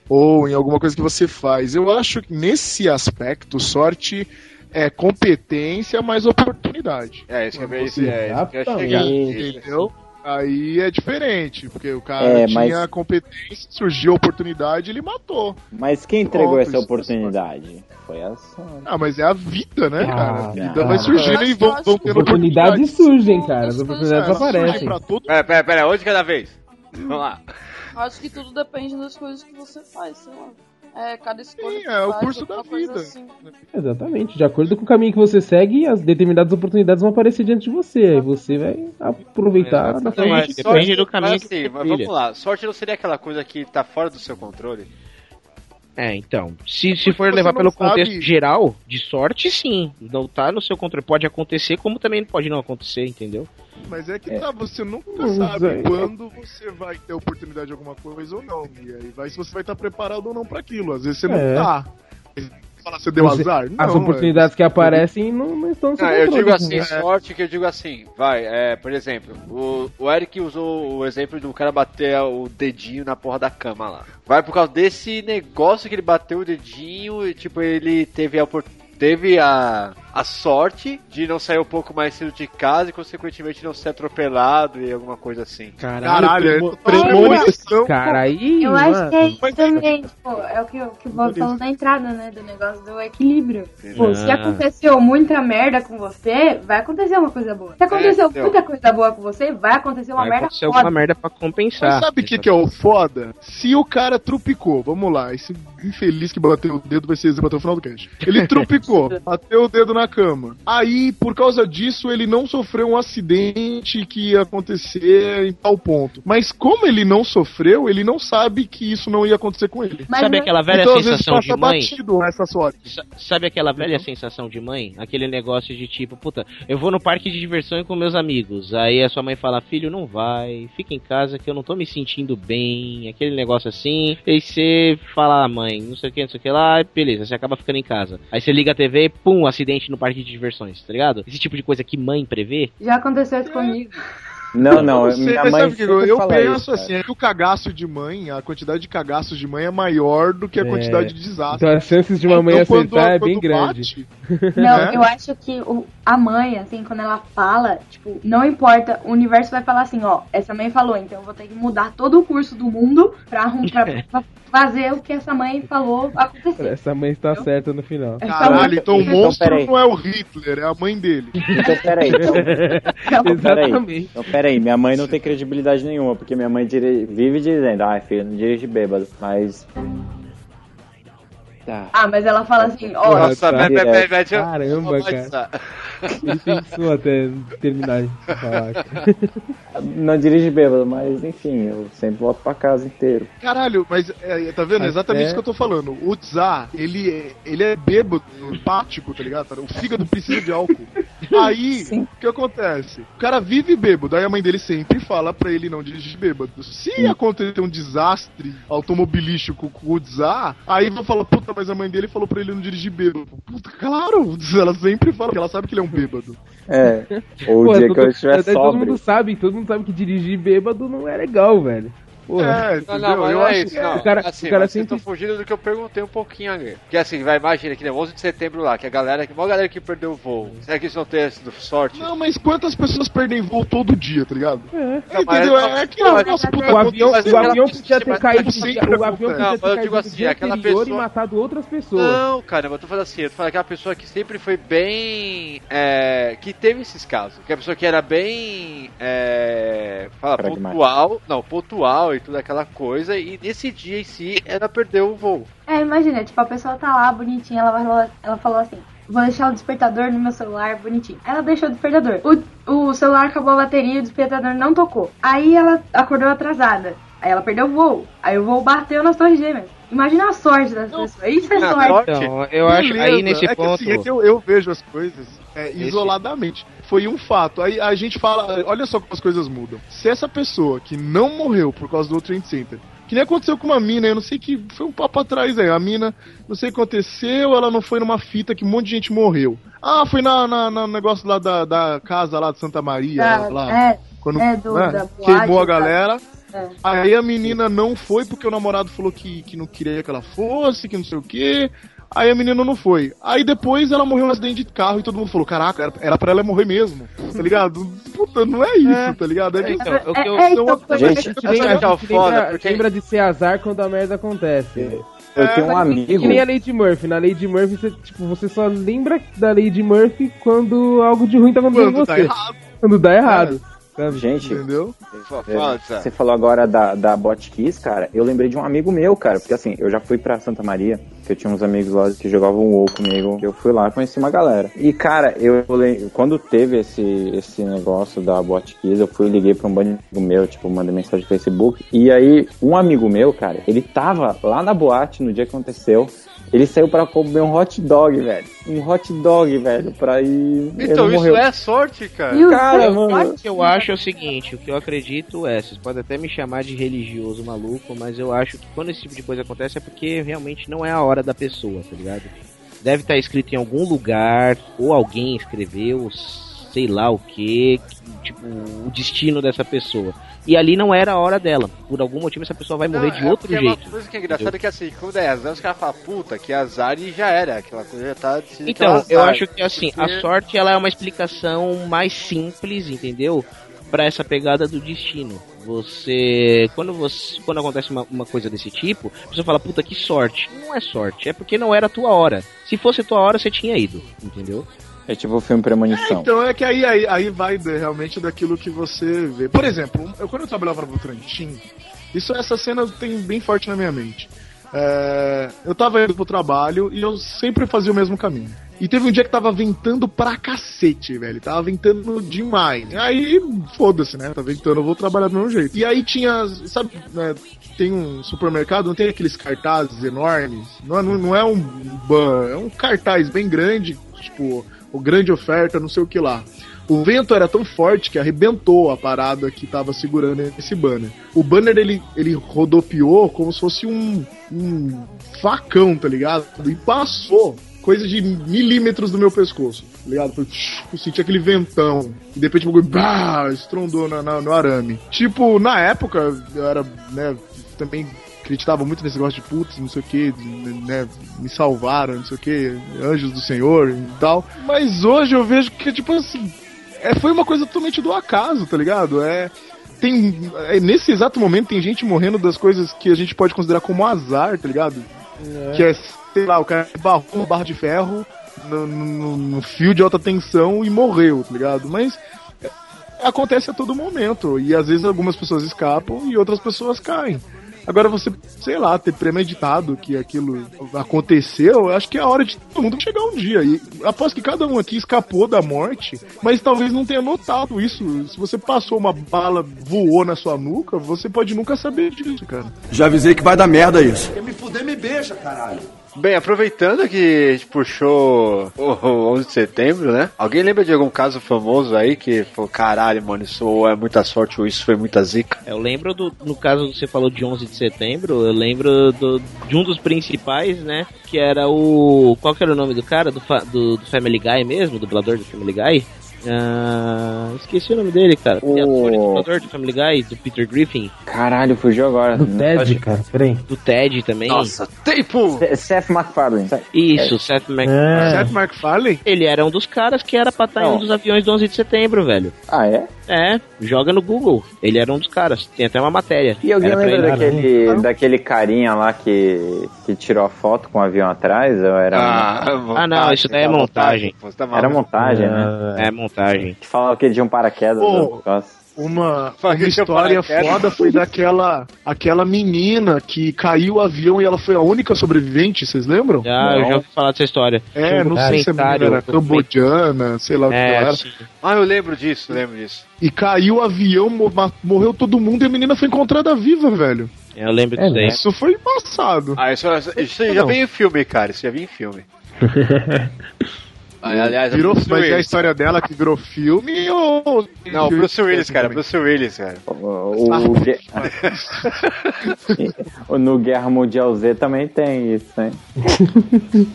Speaker 8: Ou em alguma coisa que você faz. Eu acho que nesse aspecto, sorte é competência mais oportunidade.
Speaker 4: É, isso que eu é, isso que eu ia chegar.
Speaker 8: Entendeu? Aí é diferente, porque o cara
Speaker 10: É,
Speaker 8: tinha
Speaker 10: mas-
Speaker 8: competência, surgiu a oportunidade ele matou.
Speaker 10: Mas quem entregou
Speaker 8: Pronto,
Speaker 10: essa oportunidade? Foi a sorte.
Speaker 8: Ah, mas é a vida, né, cara? A vida vai surgindo e vão, vão tendo
Speaker 5: Oportunidades surgem, cara. As oportunidades
Speaker 8: surgem
Speaker 5: aparecem.
Speaker 8: todo
Speaker 4: Pera, pera, pera, onde cada vez? Vamos lá.
Speaker 13: Acho que tudo depende das coisas que você faz, sei lá. É, cada escolha que
Speaker 8: é o curso da vida.
Speaker 13: assim.
Speaker 5: Exatamente. De acordo com o caminho que você segue, as determinadas oportunidades vão aparecer diante de você. Aí você vai aproveitar da forma
Speaker 11: Exatamente.
Speaker 5: que
Speaker 11: Depende do caminho
Speaker 4: Mas
Speaker 11: que
Speaker 4: assim,
Speaker 11: você
Speaker 4: mas vamos lá. Sorte não seria aquela coisa que tá fora do seu controle?
Speaker 11: É, então, se, se
Speaker 8: Porque
Speaker 11: for levar
Speaker 8: não
Speaker 11: pelo
Speaker 8: sabe-
Speaker 11: contexto geral, de sorte, sim. Não tá no seu controle. Pode acontecer, como também pode não acontecer, entendeu?
Speaker 8: Mas é que tá, você nunca sabe
Speaker 5: aí-
Speaker 8: quando você vai ter oportunidade de alguma coisa ou não. E aí vai se você vai estar preparado ou não pra aquilo. Às vezes você não
Speaker 5: É.
Speaker 8: tá. Fala, você deu
Speaker 5: Você-
Speaker 8: azar?
Speaker 5: As
Speaker 8: Não,
Speaker 5: oportunidades que aparecem não, não estão seu
Speaker 4: Ah, eu digo assim,
Speaker 5: né?
Speaker 4: sorte que eu digo assim, vai, é, por exemplo, o, o Eric usou o exemplo do cara bater o dedinho na porra da cama lá. Vai por causa desse negócio que ele bateu o dedinho e tipo, ele teve a oportunidade. Teve a, a sorte de não sair um pouco mais cedo de casa e, consequentemente, não ser atropelado e alguma coisa assim.
Speaker 8: Caralho, é
Speaker 5: Premonição, cara. Aí,
Speaker 6: Eu acho que é isso também, tipo, é o que, o que o Bob falou na entrada, né? Do negócio do equilíbrio. Tipo, se
Speaker 11: Ah.
Speaker 6: aconteceu muita merda com você, vai acontecer uma coisa boa. Se aconteceu
Speaker 4: então.
Speaker 6: muita coisa boa com você, vai acontecer uma
Speaker 11: Vai
Speaker 6: merda
Speaker 11: acontecer
Speaker 6: foda.
Speaker 11: alguma merda pra compensar.
Speaker 8: Mas sabe o que, que é o foda? Se o cara trupicou, vamos lá, esse infeliz que bateu o dedo vai ser exemplo até o final do cast. Ele <laughs> trupicou, bateu o dedo na cama. Aí, por causa disso, ele não sofreu um acidente que ia acontecer em tal ponto. Mas como ele não sofreu, ele não sabe que isso não ia acontecer com ele.
Speaker 6: Mas
Speaker 11: Sabe
Speaker 6: não-
Speaker 11: aquela velha
Speaker 8: então,
Speaker 11: sensação de mãe?
Speaker 8: batido essa sorte.
Speaker 11: Sa- Sabe aquela velha sensação de mãe? Aquele negócio de tipo, puta, eu vou no parque de diversão com meus amigos. Aí a sua mãe fala, filho, não vai, fica em casa que eu não tô me sentindo bem. Aquele negócio assim. E você fala, ah, mãe, não sei o que, não sei o que lá, beleza, você acaba ficando em casa. Aí você liga a TV, pum, acidente no parque de diversões, tá ligado? Esse tipo de coisa que mãe prevê.
Speaker 6: Já aconteceu isso comigo.
Speaker 10: Não, não,
Speaker 8: Eu sei,
Speaker 10: minha mãe
Speaker 8: que eu
Speaker 10: fala
Speaker 8: penso
Speaker 10: isso,
Speaker 8: assim, é que o cagaço de mãe, a quantidade de cagaços de mãe é maior do que a
Speaker 5: É.
Speaker 8: quantidade de desastres.
Speaker 5: Então as chances de uma mãe
Speaker 8: Então, quando-
Speaker 5: acertar é bem
Speaker 8: quando
Speaker 5: grande.
Speaker 6: Não,
Speaker 8: É?
Speaker 6: eu acho que o, a mãe, assim, quando ela fala, tipo, não importa, o universo vai falar assim, ó, essa mãe falou, então eu vou ter que mudar todo o curso do mundo pra, arrum- pra, pra <laughs> fazer o que essa mãe falou acontecer.
Speaker 5: Essa mãe está certa no final.
Speaker 8: Caralho, então o
Speaker 10: Então,
Speaker 8: monstro
Speaker 10: peraí.
Speaker 8: não é o Hitler, é a mãe dele.
Speaker 10: Então, peraí. <laughs> Então, peraí.
Speaker 5: Exatamente.
Speaker 10: Então, peraí. Minha mãe não tem credibilidade nenhuma, porque minha mãe vive dizendo, ai, filho, não dirige bêbado. Mas. Tá.
Speaker 6: Ah, mas ela fala assim, ó,
Speaker 4: Nossa, vai, vai, vai, vai, vai,
Speaker 5: Caramba, cara. Ele pensou até terminar de falar. <laughs>
Speaker 10: Não dirige bêbado, mas enfim, eu sempre volto pra casa inteiro.
Speaker 8: Caralho, mas é, tá vendo? É exatamente
Speaker 5: Até-
Speaker 8: isso que eu tô falando. O Tsar, ele é, ele é bêbado, empático, tá ligado? O fígado precisa de álcool. Aí, o que acontece? O cara vive bêbado, aí a mãe dele sempre fala pra ele não dirigir bêbado. Se acontecer um desastre automobilístico com o Tsar, aí vão falar, puta, mas a mãe dele falou pra ele não dirigir bêbado. Puta, claro, <laughs> ela sempre fala, porque ela sabe que ele é um bêbado.
Speaker 10: É. <laughs> Ou o
Speaker 5: Pô,
Speaker 10: dia
Speaker 5: todo-
Speaker 10: que eu estiver
Speaker 5: até Todo
Speaker 10: sóbrio.
Speaker 5: mundo sabe, todo mundo sabe que dirigir bêbado não é legal, velho. Porra.
Speaker 8: É,
Speaker 4: Não,
Speaker 8: entendeu?
Speaker 4: não, mas
Speaker 8: eu
Speaker 4: não é
Speaker 8: acho
Speaker 4: isso,
Speaker 8: que
Speaker 4: não.
Speaker 5: o cara-
Speaker 4: assim,
Speaker 5: o cara sempre-
Speaker 4: vocês estão fugindo do que eu perguntei um pouquinho ali. Porque assim, vai, imagina que nem 11 de setembro lá, que a galera, que a maior galera que perdeu o voo. Será que isso não tem sido sorte?
Speaker 8: Não, mas quantas pessoas perdem voo todo dia, tá ligado?
Speaker 5: É.
Speaker 8: É,
Speaker 4: Não,
Speaker 8: entendeu?
Speaker 4: não,
Speaker 8: É que
Speaker 4: não,
Speaker 8: o
Speaker 4: mas-
Speaker 8: nosso puta
Speaker 5: O avião,
Speaker 4: Mas
Speaker 5: o avião podia ter
Speaker 8: mas
Speaker 5: caído,
Speaker 8: sempre
Speaker 5: o avião podia
Speaker 4: Não,
Speaker 5: ter
Speaker 4: mas eu
Speaker 5: caído
Speaker 4: assim, aquela pessoa-
Speaker 5: e matado outras pessoas.
Speaker 4: Não, cara, eu tô falando assim, eu tô falando aquela pessoa que sempre foi bem. É, que teve esses casos. Que é a pessoa que era bem. É, fala, pontual. Não, pontual e tudo aquela coisa. E nesse dia em si, ela perdeu o voo.
Speaker 6: É, imagina, tipo, a pessoa tá lá bonitinha, ela, vai ela falou assim, vou deixar o despertador no meu celular bonitinho. Aí ela deixou o despertador. O, o celular acabou a bateria, o despertador não tocou. Aí ela acordou atrasada. Aí ela perdeu o voo. Aí o voo bateu nas torres gêmeas. Imagina a sorte das pessoas. Isso é sorte.
Speaker 11: Então, eu acho
Speaker 8: Beleza,
Speaker 11: aí nesse
Speaker 8: é que,
Speaker 11: ponto.
Speaker 8: assim, é que eu, eu vejo as coisas é, isoladamente. Foi um fato. Aí a gente fala, olha só como as coisas mudam. Se essa pessoa que não morreu por causa do Trade Center, que nem aconteceu com uma mina, eu não sei que foi um papo atrás aí. A mina, não sei o que aconteceu, ela não foi numa fita que um monte de gente morreu. Ah, foi na, na, na negócio lá da, da casa lá de Santa Maria,
Speaker 6: Da-
Speaker 8: lá.
Speaker 6: é,
Speaker 8: quando
Speaker 6: é, do-
Speaker 8: né, queimou a galera.
Speaker 6: É.
Speaker 8: Aí a menina não foi porque o namorado falou que, que não queria que ela fosse, que não sei o quê. Aí a menina não foi. Aí depois ela morreu em um acidente de carro e todo mundo falou: Caraca, era, era pra ela morrer mesmo. Tá ligado? <laughs> Puta, não é isso, tá ligado? É,
Speaker 11: É,
Speaker 8: que-
Speaker 11: então, que eu-
Speaker 6: É, é,
Speaker 8: são
Speaker 6: então,
Speaker 10: Gente,
Speaker 5: A gente
Speaker 4: Essa
Speaker 5: lembra,
Speaker 4: que é
Speaker 5: gente
Speaker 4: foda,
Speaker 5: lembra-
Speaker 4: porque-
Speaker 5: lembra de ser azar quando a merda acontece.
Speaker 10: Eu tenho um
Speaker 5: É
Speaker 10: amigo.
Speaker 5: que nem a de Murphy. Na de Murphy, você, tipo, você só lembra da lei de Murphy quando algo de ruim tá acontecendo com
Speaker 8: Quando tá
Speaker 5: você.
Speaker 8: errado,
Speaker 5: Quando dá errado. Sabe?
Speaker 10: Gente,
Speaker 8: entendeu?
Speaker 10: É. Você falou agora da, da Botkiss, cara. Eu lembrei de um amigo meu, cara. Porque assim, eu já fui pra Santa Maria, que eu tinha uns amigos lá que jogavam WoW comigo. Eu fui lá, conheci uma galera. E, cara, eu quando teve esse, esse negócio da Botkiss, eu fui e liguei pra um amigo meu, tipo, mandei mensagem no Facebook. E aí, um amigo meu, cara, ele tava lá na boate no dia que aconteceu. Ele saiu pra comer um hot dog, velho. Um hot dog, velho, pra ir.
Speaker 4: Então, isso
Speaker 10: morreu.
Speaker 4: é sorte, cara.
Speaker 6: E
Speaker 10: Cara, mano.
Speaker 11: O que eu acho é o seguinte, o que eu acredito é, vocês podem até me chamar de religioso maluco, mas eu acho que quando esse tipo de coisa acontece é porque realmente não é a hora da pessoa, tá ligado? Deve estar escrito em algum lugar, ou alguém escreveu, sei lá o que, tipo, o destino dessa pessoa. E ali não era a hora dela. Por algum motivo essa pessoa vai morrer
Speaker 4: Não,
Speaker 11: de
Speaker 4: é
Speaker 11: outro jeito.
Speaker 4: Uma coisa que é engraçada é que assim, quando é azar, os caras falam, puta, que azar e já era. Aquela coisa já tá é
Speaker 11: Então,
Speaker 4: azar.
Speaker 11: eu acho que assim, a
Speaker 4: Porque-
Speaker 11: sorte ela é uma explicação mais simples, entendeu? Pra essa pegada do destino. Você. Quando você. Quando acontece uma, uma coisa desse tipo, você fala, puta, que sorte. Não é sorte, é porque não era a tua hora. Se fosse a tua hora, você tinha ido, entendeu?
Speaker 10: É tipo o filme Premonição.
Speaker 8: Então é que aí, aí, aí vai realmente daquilo que você vê. Por exemplo, eu, quando eu trabalhava no Votorantim, isso, essa cena tem bem forte na minha mente. É, eu tava indo pro trabalho e eu sempre fazia o mesmo caminho. E teve um dia que tava ventando pra cacete, velho. Tava ventando demais. Aí, foda-se, né? Tá ventando, eu vou trabalhar do mesmo jeito. E aí tinha, sabe, né, tem um supermercado, não tem aqueles cartazes enormes? Não é, não, não é um ban, é um cartaz bem grande, tipo, o grande oferta, não sei o que lá. O vento era tão forte que arrebentou a parada que tava segurando esse banner. O banner ele, ele rodopiou como se fosse um, um facão, tá ligado? E passou coisa de milímetros do meu pescoço, tá ligado? Eu senti aquele ventão. E de repente o bagulho bah, estrondou na, na- no arame. Tipo, na época, eu era, né, também acreditava muito nesse negócio de putz, não sei o que, né? Me salvaram, não sei o que, anjos do Senhor e tal. Mas hoje eu vejo que, tipo assim, é, foi uma coisa totalmente do acaso, tá ligado? É. Tem. É, nesse exato momento tem gente morrendo das coisas que a gente pode considerar como azar, tá ligado?
Speaker 9: É.
Speaker 8: Que é, sei lá, o cara barrou uma barra de ferro no, no- no fio de alta tensão e morreu, tá ligado? Mas é, acontece a todo momento. E às vezes algumas pessoas escapam e outras pessoas caem. Agora você, sei lá, ter premeditado que aquilo aconteceu, eu acho que é a hora de todo mundo chegar um dia. E aposto que cada um aqui escapou da morte, mas talvez não tenha notado isso. Se você passou uma bala, voou na sua nuca, você pode nunca saber disso, cara.
Speaker 14: Já avisei que vai dar merda isso.
Speaker 2: Quer me fuder, me beija, caralho.
Speaker 4: Bem, aproveitando que a gente puxou o o 11 de setembro, né? Alguém lembra de algum caso famoso aí que falou, caralho, mano, isso é muita sorte ou isso foi muita zica?
Speaker 11: Eu lembro do, no caso que você falou de 11 de setembro, eu lembro do, de um dos principais, né? Que era o. Qual que era o nome do cara? Do, fa- do, do Family Guy mesmo? Do dublador do Family Guy? Ah, esqueci o nome dele, cara. O ator e do Family Guy, do Peter Griffin.
Speaker 10: Caralho, fugiu agora.
Speaker 5: Do Ted, cara, peraí.
Speaker 11: Do Ted também.
Speaker 4: Nossa, tempo!
Speaker 10: Seth MacFarlane.
Speaker 11: Isso, Seth
Speaker 5: É.
Speaker 11: MacFarlane.
Speaker 8: Seth MacFarlane?
Speaker 11: Ele era um dos caras que era pra estar em um dos aviões do 11 de setembro, velho.
Speaker 10: Ah, é?
Speaker 11: É, joga no Google. Ele era um dos caras. Tem até uma matéria.
Speaker 10: E alguém
Speaker 11: Era
Speaker 10: lembra
Speaker 11: ele-
Speaker 10: daquele, daquele carinha lá que, que tirou a foto com o avião atrás? Ou era
Speaker 11: Ah, não, isso daí é montagem.
Speaker 4: Tá
Speaker 10: Era montagem, né?
Speaker 11: É montagem.
Speaker 10: Que falava que ele tinha um paraquedas. Negócio.
Speaker 8: Uma, uma história foda foi daquela aquela menina que caiu o avião e ela foi a única sobrevivente, vocês lembram?
Speaker 11: Já, eu já ouvi falar dessa história.
Speaker 8: É,
Speaker 11: um
Speaker 8: não sei se a menina era cambodiana, sei lá o que
Speaker 11: É,
Speaker 8: era.
Speaker 11: sim.
Speaker 4: Ah, eu lembro disso, lembro disso.
Speaker 8: E caiu o avião, morreu todo mundo e a menina foi encontrada viva, velho.
Speaker 11: Eu lembro
Speaker 5: É,
Speaker 11: disso daí.
Speaker 8: Isso foi embaçado.
Speaker 4: Ah, isso, isso já
Speaker 8: Não.
Speaker 4: vem em filme, cara. Isso já vem em filme. <laughs> Aliás,
Speaker 8: Virou,
Speaker 4: é Bruce
Speaker 8: mas é a
Speaker 4: Willis.
Speaker 8: história dela que virou filme ou.
Speaker 4: Não, Bruce Willis, cara. Bruce Willis, cara.
Speaker 10: O, o <laughs> <laughs> no Guerra Mundial Z também tem isso, hein?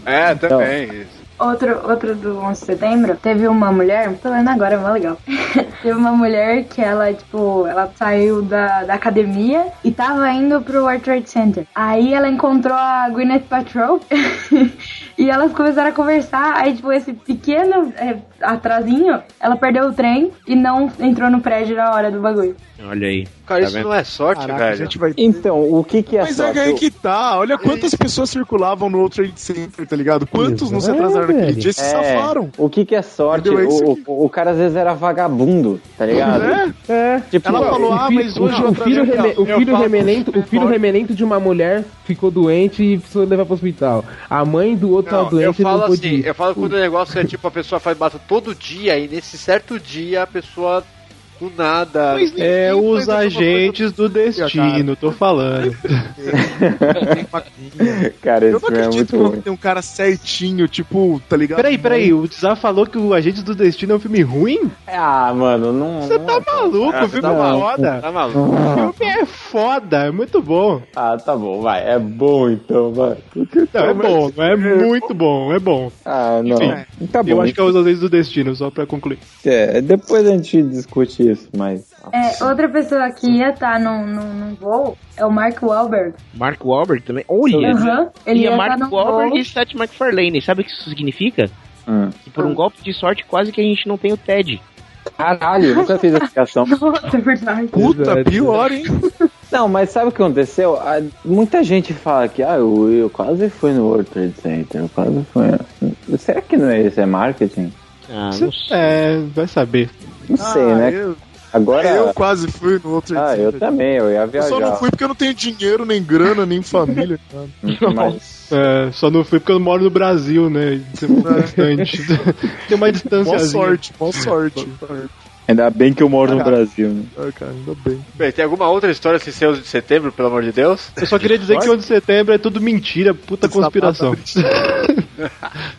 Speaker 4: É, também. isso.
Speaker 6: Outro, outro do 11 de setembro, teve uma mulher, tô lendo agora, é mó legal. <laughs> teve uma mulher que ela, tipo, ela saiu da, da academia e tava indo pro World Trade Center. Aí ela encontrou a Gwyneth Paltrow <laughs> e elas começaram a conversar. Aí, tipo, esse pequeno é, atrasinho, ela perdeu o trem e não entrou no prédio na hora do bagulho.
Speaker 11: Olha aí.
Speaker 4: Cara,
Speaker 11: Tá
Speaker 4: isso
Speaker 11: vendo?
Speaker 4: não é sorte,
Speaker 8: Caraca, a
Speaker 4: velho.
Speaker 8: gente vai
Speaker 10: Então, o que que é
Speaker 8: Mas
Speaker 10: sorte?
Speaker 8: é aí que tá. Olha quantas pessoas circulavam no World Trade Center, tá ligado? Quantos não se
Speaker 5: É,
Speaker 8: atrasaram naquele dia e se
Speaker 10: É,
Speaker 8: safaram?
Speaker 10: o que que é sorte?
Speaker 8: É
Speaker 10: O, o, o cara às vezes era vagabundo, tá ligado?
Speaker 8: É?
Speaker 5: É.
Speaker 10: Tipo,
Speaker 8: Ela falou, ah,
Speaker 5: filho,
Speaker 8: mas hoje eu
Speaker 5: o filho, reme- o filho remelento, o filho remelento de uma mulher ficou doente e precisou levar pro hospital. A mãe do outro
Speaker 4: Não,
Speaker 5: tava doente
Speaker 4: eu
Speaker 5: e
Speaker 4: falo assim, eu falo quando o negócio é tipo a pessoa faz bata todo dia e nesse certo dia a pessoa do nada.
Speaker 9: É os
Speaker 8: alguma
Speaker 9: agentes do destino, tô falando. <laughs>
Speaker 10: cara,
Speaker 8: Eu
Speaker 10: isso
Speaker 8: não
Speaker 10: é
Speaker 8: acredito
Speaker 10: muito
Speaker 8: que
Speaker 10: ruim.
Speaker 8: tem um cara certinho, tipo, tá ligado?
Speaker 9: Peraí, peraí, o Zá falou que o Agentes do Destino é um filme ruim?
Speaker 10: Ah, mano, não.
Speaker 9: Você
Speaker 10: não
Speaker 9: tá
Speaker 10: é-
Speaker 9: maluco,
Speaker 4: Ah,
Speaker 9: o filme
Speaker 4: tá
Speaker 9: é
Speaker 4: maluco.
Speaker 9: foda.
Speaker 4: Tá maluco? <laughs>
Speaker 9: O filme é foda, é muito bom.
Speaker 10: Ah, tá bom, vai. É bom então, vai.
Speaker 9: Não, é bom, é muito bom, é bom.
Speaker 10: Ah, não.
Speaker 9: Enfim,
Speaker 10: Tá bom.
Speaker 9: Eu acho que é os Agentes do Destino, só pra concluir.
Speaker 10: É, depois a gente discute isso, mas.
Speaker 6: É, outra pessoa que ia estar num, num, num voo é o Mark Wahlberg.
Speaker 11: Mark Wahlberg também. Olha!
Speaker 6: Aham, ele
Speaker 11: e
Speaker 6: ia
Speaker 11: é
Speaker 6: estar
Speaker 11: Mark
Speaker 6: num
Speaker 11: Wahlberg
Speaker 6: voo.
Speaker 11: e Seth MacFarlane. Sabe o que isso significa?
Speaker 10: Hum.
Speaker 11: Que por um golpe de sorte quase que a gente não tem o Ted.
Speaker 10: Caralho, eu nunca fiz essa ligação. <laughs>
Speaker 6: Nossa, é verdade.
Speaker 8: Puta, pior, hein? <laughs>
Speaker 10: Não, mas sabe o que aconteceu? Ah, Muita gente fala que ah, eu, eu quase fui no World Trade Center, eu quase fui. Será que não é isso? É marketing?
Speaker 11: Ah, não sei.
Speaker 9: É, vai saber.
Speaker 10: Não sei,
Speaker 8: Ah,
Speaker 10: né?
Speaker 8: Eu,
Speaker 10: Agora.
Speaker 8: eu quase fui no outro
Speaker 10: Ah, eu também, eu ia
Speaker 8: Eu
Speaker 10: viajar.
Speaker 8: só não fui porque eu não tenho dinheiro, nem grana, nem família. <laughs>
Speaker 10: Mas,
Speaker 9: É, só não fui porque eu moro no Brasil, né? Isso é distante. <laughs> Tem uma
Speaker 8: Boa
Speaker 9: distância.
Speaker 8: sorte, boa sorte.
Speaker 10: Ainda bem que eu moro no
Speaker 8: Caraca.
Speaker 10: Brasil, né?
Speaker 8: Ah, cara, ainda bem.
Speaker 4: Bem, tem alguma outra história sem ser 11 de setembro, pelo amor de Deus?
Speaker 9: Eu só queria dizer que 11 de setembro é tudo mentira, puta conspiração. <laughs>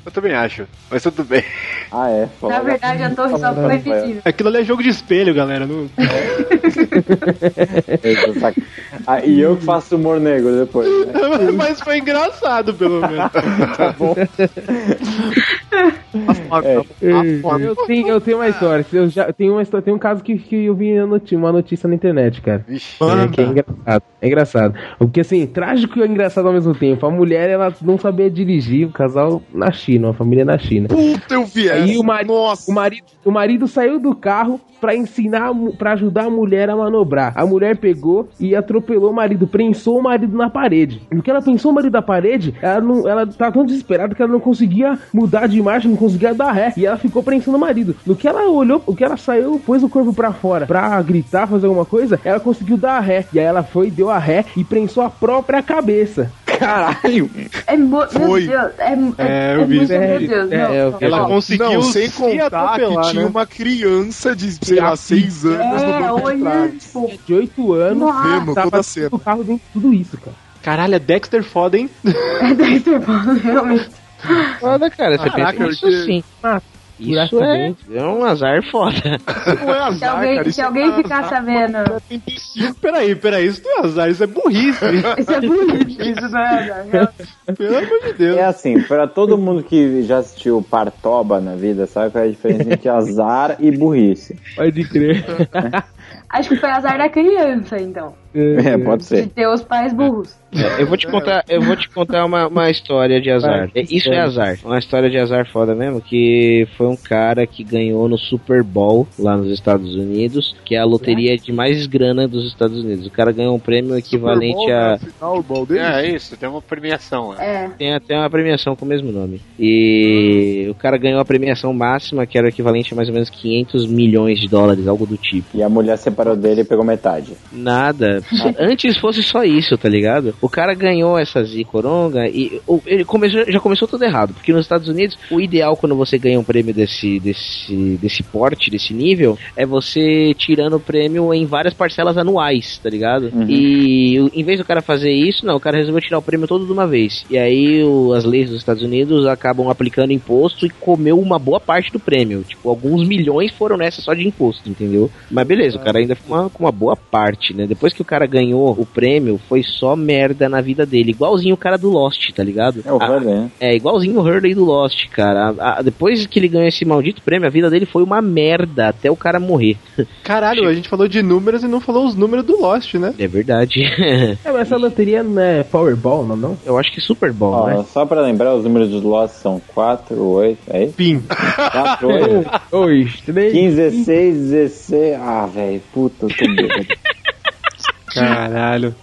Speaker 4: Eu também acho, mas tudo bem.
Speaker 10: Ah, é?
Speaker 6: Na verdade, a torre só foi mentira.
Speaker 9: Aquilo ali é jogo de espelho, galera. Não... <laughs>
Speaker 10: Ah, e eu que faço humor negro depois. Né? <laughs>
Speaker 9: Mas foi engraçado, pelo menos.
Speaker 10: Tá bom.
Speaker 5: Eu tenho, eu tenho uma história. Eu já tenho uma história, tem um caso que, que eu vi uma notícia na internet, cara. É, que é engraçado. É engraçado. Porque assim, trágico e engraçado ao mesmo tempo. A mulher, ela não sabia dirigir, o casal na China, uma família na China.
Speaker 8: Puta, eu vi
Speaker 5: Aí o marido, o marido, o marido saiu do carro pra ensinar, a pra ajudar a mulher a manobrar. A mulher pegou e atropelou o marido, prensou o marido na parede. No que ela pensou o marido na parede, ela não, ela tava tão desesperada que ela não conseguia mudar de marcha, não conseguia dar ré. E ela ficou prensando o marido. No que ela olhou, o que ela saiu, pôs o corpo pra fora pra gritar, fazer alguma coisa, ela conseguiu dar a ré. E aí ela foi, deu a ré e prensou a própria cabeça.
Speaker 10: Caralho!
Speaker 6: É mo...
Speaker 8: Foi.
Speaker 6: Meu Deus, é,
Speaker 5: É,
Speaker 6: é,
Speaker 5: eu vi
Speaker 6: muito,
Speaker 5: isso.
Speaker 6: meu Deus.
Speaker 5: É, eu
Speaker 6: não,
Speaker 5: vi. Ela
Speaker 9: conseguiu
Speaker 8: Não, sem
Speaker 9: se
Speaker 8: contar que tinha
Speaker 9: né?
Speaker 8: uma criança de, sei lá, seis anos no
Speaker 6: É,
Speaker 8: banco de
Speaker 6: olhando,
Speaker 8: trás.
Speaker 6: tipo,
Speaker 5: De 8 anos,
Speaker 6: Nossa.
Speaker 5: Tava
Speaker 8: toda cena.
Speaker 5: do carro dentro de tudo isso, cara.
Speaker 9: Caralho, é Dexter foda, hein?
Speaker 6: é Dexter Ball, realmente.
Speaker 11: Foda, cara. Você
Speaker 8: Caraca,
Speaker 11: pensa
Speaker 8: porque-
Speaker 11: sim.
Speaker 5: Ah, por
Speaker 11: Isso é,
Speaker 5: acidente.
Speaker 11: é um azar foda.
Speaker 8: Não é
Speaker 6: Se
Speaker 8: azar,
Speaker 6: alguém,
Speaker 8: cara.
Speaker 6: se
Speaker 8: Isso
Speaker 6: alguém
Speaker 8: é
Speaker 6: ficar sabendo.
Speaker 9: Peraí, peraí, isso não é azar, isso é burrice.
Speaker 6: Isso é bonito, <laughs> isso não é azar.
Speaker 9: Pelo amor de Deus.
Speaker 10: É assim, pra todo mundo que já assistiu Partoba na vida, sabe qual é a diferença entre azar e burrice?
Speaker 5: Pode crer.
Speaker 6: Acho que foi azar da criança, então.
Speaker 10: É, pode
Speaker 6: De
Speaker 10: ser.
Speaker 6: ter os pais burros.
Speaker 11: Eu vou te contar, eu vou te contar uma, uma história de azar.
Speaker 5: Vai,
Speaker 11: É, Isso é azar. Uma história de azar foda mesmo, que foi um cara que ganhou no Super Bowl lá nos Estados Unidos, que é a loteria de mais grana dos Estados Unidos. O cara ganhou um prêmio equivalente a
Speaker 8: Final, dele?
Speaker 4: É isso, tem uma premiação.
Speaker 6: É.
Speaker 11: tem até uma premiação com o mesmo nome. E o cara ganhou a premiação máxima, que era o equivalente a mais ou menos 500 milhões de dólares, algo do tipo.
Speaker 10: E a mulher separou dele e pegou metade.
Speaker 11: Nada. <laughs> Antes fosse só isso, tá ligado? O cara ganhou essa zicoronga e ele começou, já começou tudo errado. Porque nos Estados Unidos, o ideal quando você ganha um prêmio desse, desse, desse porte, desse nível, é você tirando o prêmio em várias parcelas anuais, tá ligado? E o- em vez do cara fazer isso, não, o cara resolveu tirar o prêmio todo de uma vez. E aí o- as leis dos Estados Unidos acabam aplicando imposto e comeu uma boa parte do prêmio. Tipo, alguns milhões foram nessa só de imposto, entendeu? Mas beleza, o cara ainda ficou com uma boa parte, né? Depois que o cara ganhou o prêmio, foi só merda na vida dele. Igualzinho o cara do Lost, tá ligado?
Speaker 10: É o Hurley, né?
Speaker 11: é, igualzinho o Hurley do Lost, cara. A- a- depois que ele ganhou esse maldito prêmio, a vida dele foi uma merda até o cara morrer. <laughs>
Speaker 9: Caralho, a gente falou de números e não falou os números do Lost, né?
Speaker 11: É verdade. <laughs>
Speaker 5: É, mas essa loteria não é Powerball, não, não?
Speaker 11: Eu acho que Super Bowl,
Speaker 10: Ó,
Speaker 11: né?
Speaker 10: Só pra lembrar, os números dos Lost são 4, 8, é isso?
Speaker 9: Pim.
Speaker 10: 4, 8, <laughs>
Speaker 5: Dois, três.
Speaker 10: 15, 16, 16. Ah, velho, puta, eu tô bêbado.
Speaker 9: Caralho.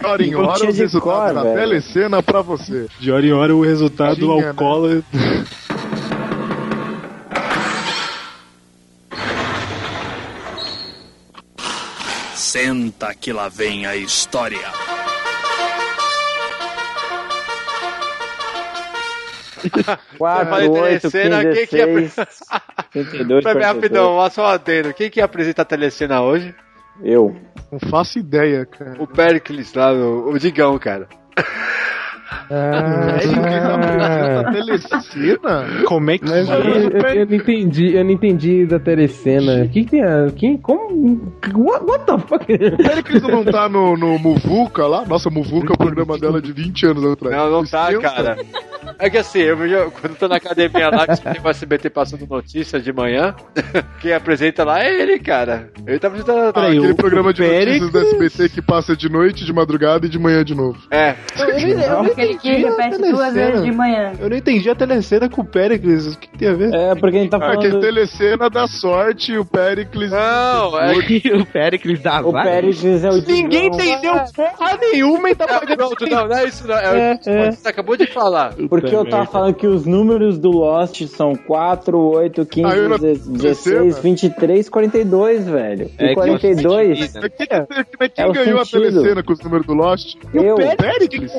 Speaker 8: De hora em hora,
Speaker 10: de
Speaker 8: resultados
Speaker 10: cor,
Speaker 8: da
Speaker 10: velho.
Speaker 8: telecena pra você.
Speaker 9: De hora em hora o resultado do
Speaker 8: Tinha, né?
Speaker 9: alcoólatra.
Speaker 3: Senta que lá vem a história. <laughs>
Speaker 4: Eu falei
Speaker 10: 4, 8, 15,
Speaker 4: telecena, quem que ia
Speaker 10: 16, 32,
Speaker 4: Pera,
Speaker 10: 42.
Speaker 4: rapidão, só um adendo. Quem que ia apresentar a telecena hoje?
Speaker 10: Eu.
Speaker 8: Não faço ideia, cara.
Speaker 4: O Pericles lá, o, o Digão, cara. <laughs>
Speaker 8: Quem tá apresentando a telecena?
Speaker 9: Como é que
Speaker 5: Mas eu,
Speaker 9: é?
Speaker 5: eu- eu não entendi, eu não entendi da telecena. O que, que tem a. Quem, como. What, what the fuck?
Speaker 8: Sério que não tá no, no Muvuca lá? Nossa, Muvuca é o programa dela de 20 anos atrás.
Speaker 4: Não, não tá, cara. É que assim, eu vejo, quando eu tô na academia lá, que tem o SBT passando notícia de manhã, <laughs> quem apresenta lá é ele, cara. Ele tá apresentando.
Speaker 8: Ah,
Speaker 9: Peraí,
Speaker 8: aquele programa de notícias da SBT que passa de noite, de madrugada e de manhã de novo.
Speaker 4: É.
Speaker 6: Aquele que repete duas vezes de manhã.
Speaker 9: Eu não entendi a telecena com o Pericles. O que, que tem a ver?
Speaker 10: É, porque a gente tá
Speaker 8: Ah, que a
Speaker 10: falando...
Speaker 8: telecena da sorte e o Pericles.
Speaker 4: Não, é que.
Speaker 11: o Pericles da
Speaker 10: O Péricles é o
Speaker 9: Ninguém
Speaker 10: Digão.
Speaker 9: entendeu porra nenhuma e tá
Speaker 4: Não,
Speaker 9: pagando.
Speaker 4: não, não é isso, não. É, o que você acabou de falar. <laughs>
Speaker 10: Porque eu tava falando que os números do Lost são 4, 8, 15,
Speaker 8: Ah, eu não-
Speaker 10: 16, 23, 42, velho. E
Speaker 11: É que
Speaker 10: 42
Speaker 11: você
Speaker 8: Mas quem,
Speaker 10: É
Speaker 8: ganhou
Speaker 10: sentido.
Speaker 8: a telecena com os números do Lost?
Speaker 10: eu,
Speaker 8: O Pericles? <laughs>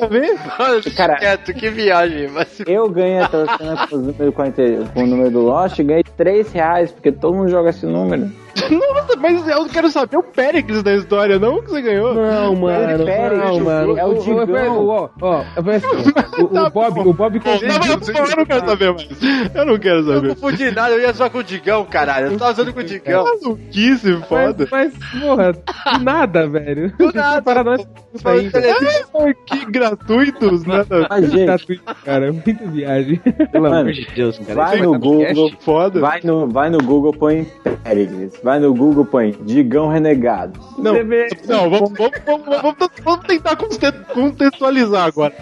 Speaker 4: Mano,
Speaker 10: Cara-
Speaker 4: quieto, que viagem. Mas...
Speaker 10: eu ganhei a telecena com, os números 40 com o número do Lost e ganhei 3 reais, porque todo mundo joga esse número.
Speaker 9: Nossa, mas eu quero saber o Péricles da história, não o que você ganhou.
Speaker 5: Não, mano, não, mano.
Speaker 10: É o Digão.
Speaker 5: Ó, ó, assim, o, o Bob, o Bob
Speaker 9: Não, mas eu não quero saber mais. Eu não quero
Speaker 4: Eu não
Speaker 9: saber.
Speaker 4: confundi nada, eu ia só com o Digão, caralho. Eu tava usando com o Digão.
Speaker 9: Maluquice, foda.
Speaker 5: Mas, mas, porra, do nada, velho.
Speaker 4: Do nada.
Speaker 5: Para nós isso ainda.
Speaker 9: Ah, que gratuitos, nada.
Speaker 10: Mas, gente,
Speaker 5: Gratuito, cara. Muita viagem.
Speaker 11: Pelo amor de Deus, cara.
Speaker 10: vai
Speaker 11: é
Speaker 10: no? Google,
Speaker 9: Foda.
Speaker 10: vai no, vai no Google, põe Péricles. Vai no Google, põe Digão Renegado.
Speaker 9: Não, não vamos, vamos, vamos, vamos, tentar conte- contextualizar agora.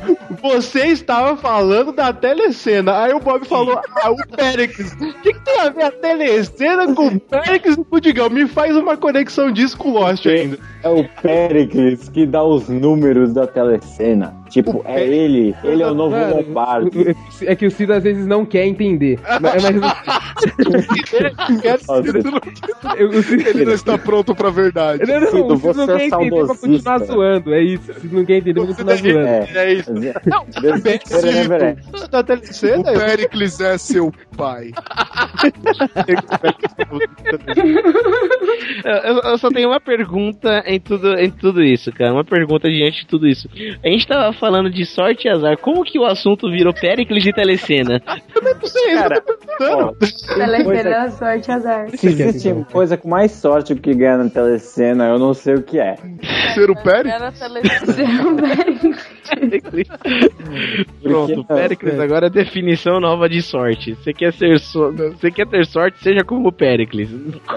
Speaker 9: Você estava falando da telecena, aí o Bob falou, ah, o Péricles. O que, que tem a ver a telecena com o Péricles e com o Digão? Me faz uma conexão disso com o Lost ainda.
Speaker 10: É o Péricles que dá os números da telecena. Tipo, é ele. Ele é o novo
Speaker 5: Mano,
Speaker 10: Lombardo.
Speaker 5: É que o Cid às vezes não quer entender. Mas, o Cid,
Speaker 8: Ele não está pronto pra verdade.
Speaker 5: não, não,
Speaker 10: Cido,
Speaker 5: o Cid não quer
Speaker 10: é
Speaker 5: entender pra continuar zoando. É isso. O Cid não quer entender pra continuar zoando.
Speaker 10: É.
Speaker 4: É isso.
Speaker 10: Não,
Speaker 9: Da telecena?
Speaker 8: O Péricles é seu pai.
Speaker 11: Eu, eu só tenho uma pergunta em tudo, em tudo isso, cara. Uma pergunta diante de tudo isso. A gente tava falando de sorte e azar. Como que o assunto virou Péricles de telecena? <laughs>
Speaker 10: Cara, ó,
Speaker 6: Telecena, sorte, azar.
Speaker 10: se existe coisa com mais sorte que ganhar na telecena, eu não sei o que é.
Speaker 8: Ser o Péricles?
Speaker 13: Era telecena. <laughs>
Speaker 11: Pronto, Péricles agora é definição nova de sorte. Você quer ser so... você quer ter sorte, seja como o Péricles.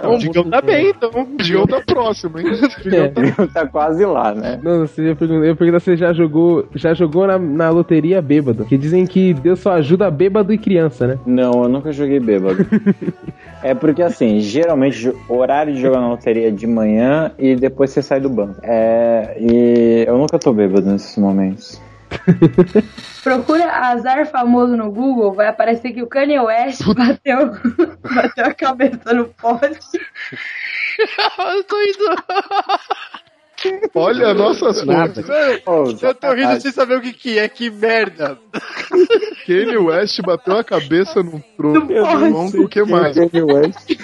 Speaker 9: O Digão tá bem, então.
Speaker 8: O Digão tá próximo, hein? <laughs>
Speaker 5: É.
Speaker 10: tá quase lá, né?
Speaker 5: Não, você ia perguntar, eu ia perguntar se você já jogou, já jogou na, na loteria bêbado. Que dizem que Deus só ajuda bêbado e criança, né?
Speaker 10: Não, eu nunca joguei bêbado. <laughs> é porque assim, geralmente o horário de jogar na loteria é de manhã e depois você sai do banco. É, e eu nunca tô bêbado nesses momentos. <laughs>
Speaker 6: Procura azar famoso no Google, vai aparecer que o Kanye West bateu, <laughs> bateu a cabeça no poste.
Speaker 4: Eu tô indo.
Speaker 8: Olha nossas. <laughs>
Speaker 10: Oh,
Speaker 4: Eu tô rindo sem saber o que que é, que merda.
Speaker 8: Kanye West bateu a cabeça num trono.
Speaker 6: poste.
Speaker 8: O que mais?
Speaker 10: Kanye West. <laughs>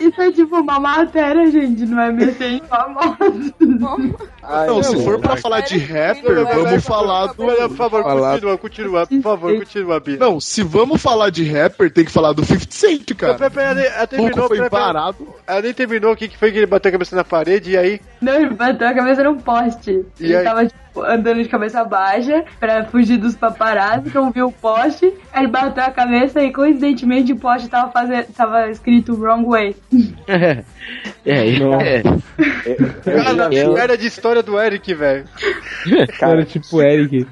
Speaker 6: Isso é tipo uma matéria, gente, não é mexer famoso.
Speaker 8: Não, se for pra falar de rapper, vamos falar do.
Speaker 4: Por favor,
Speaker 8: falar-
Speaker 4: continua, continua, por favor, continua, Bia.
Speaker 8: Não, se vamos falar de rapper, tem que falar do 50 Cent, cara.
Speaker 4: Pera, pera, ela- terminou,
Speaker 8: foi parado.
Speaker 4: Ela nem terminou o que que foi que ele bateu a cabeça na parede e aí.
Speaker 6: Não, ele bateu a cabeça num poste.
Speaker 4: E
Speaker 6: ele
Speaker 4: aí?
Speaker 6: tava, tipo, andando de cabeça baixa pra fugir dos paparazzi, então viu o poste, aí ele bateu a cabeça e coincidentemente o poste tava, fazendo, tava escrito wrong way. <laughs>
Speaker 11: é, é.
Speaker 4: Cara,
Speaker 10: eu-
Speaker 4: merda de história do Eric, velho. <laughs>
Speaker 5: Cara, tipo Eric.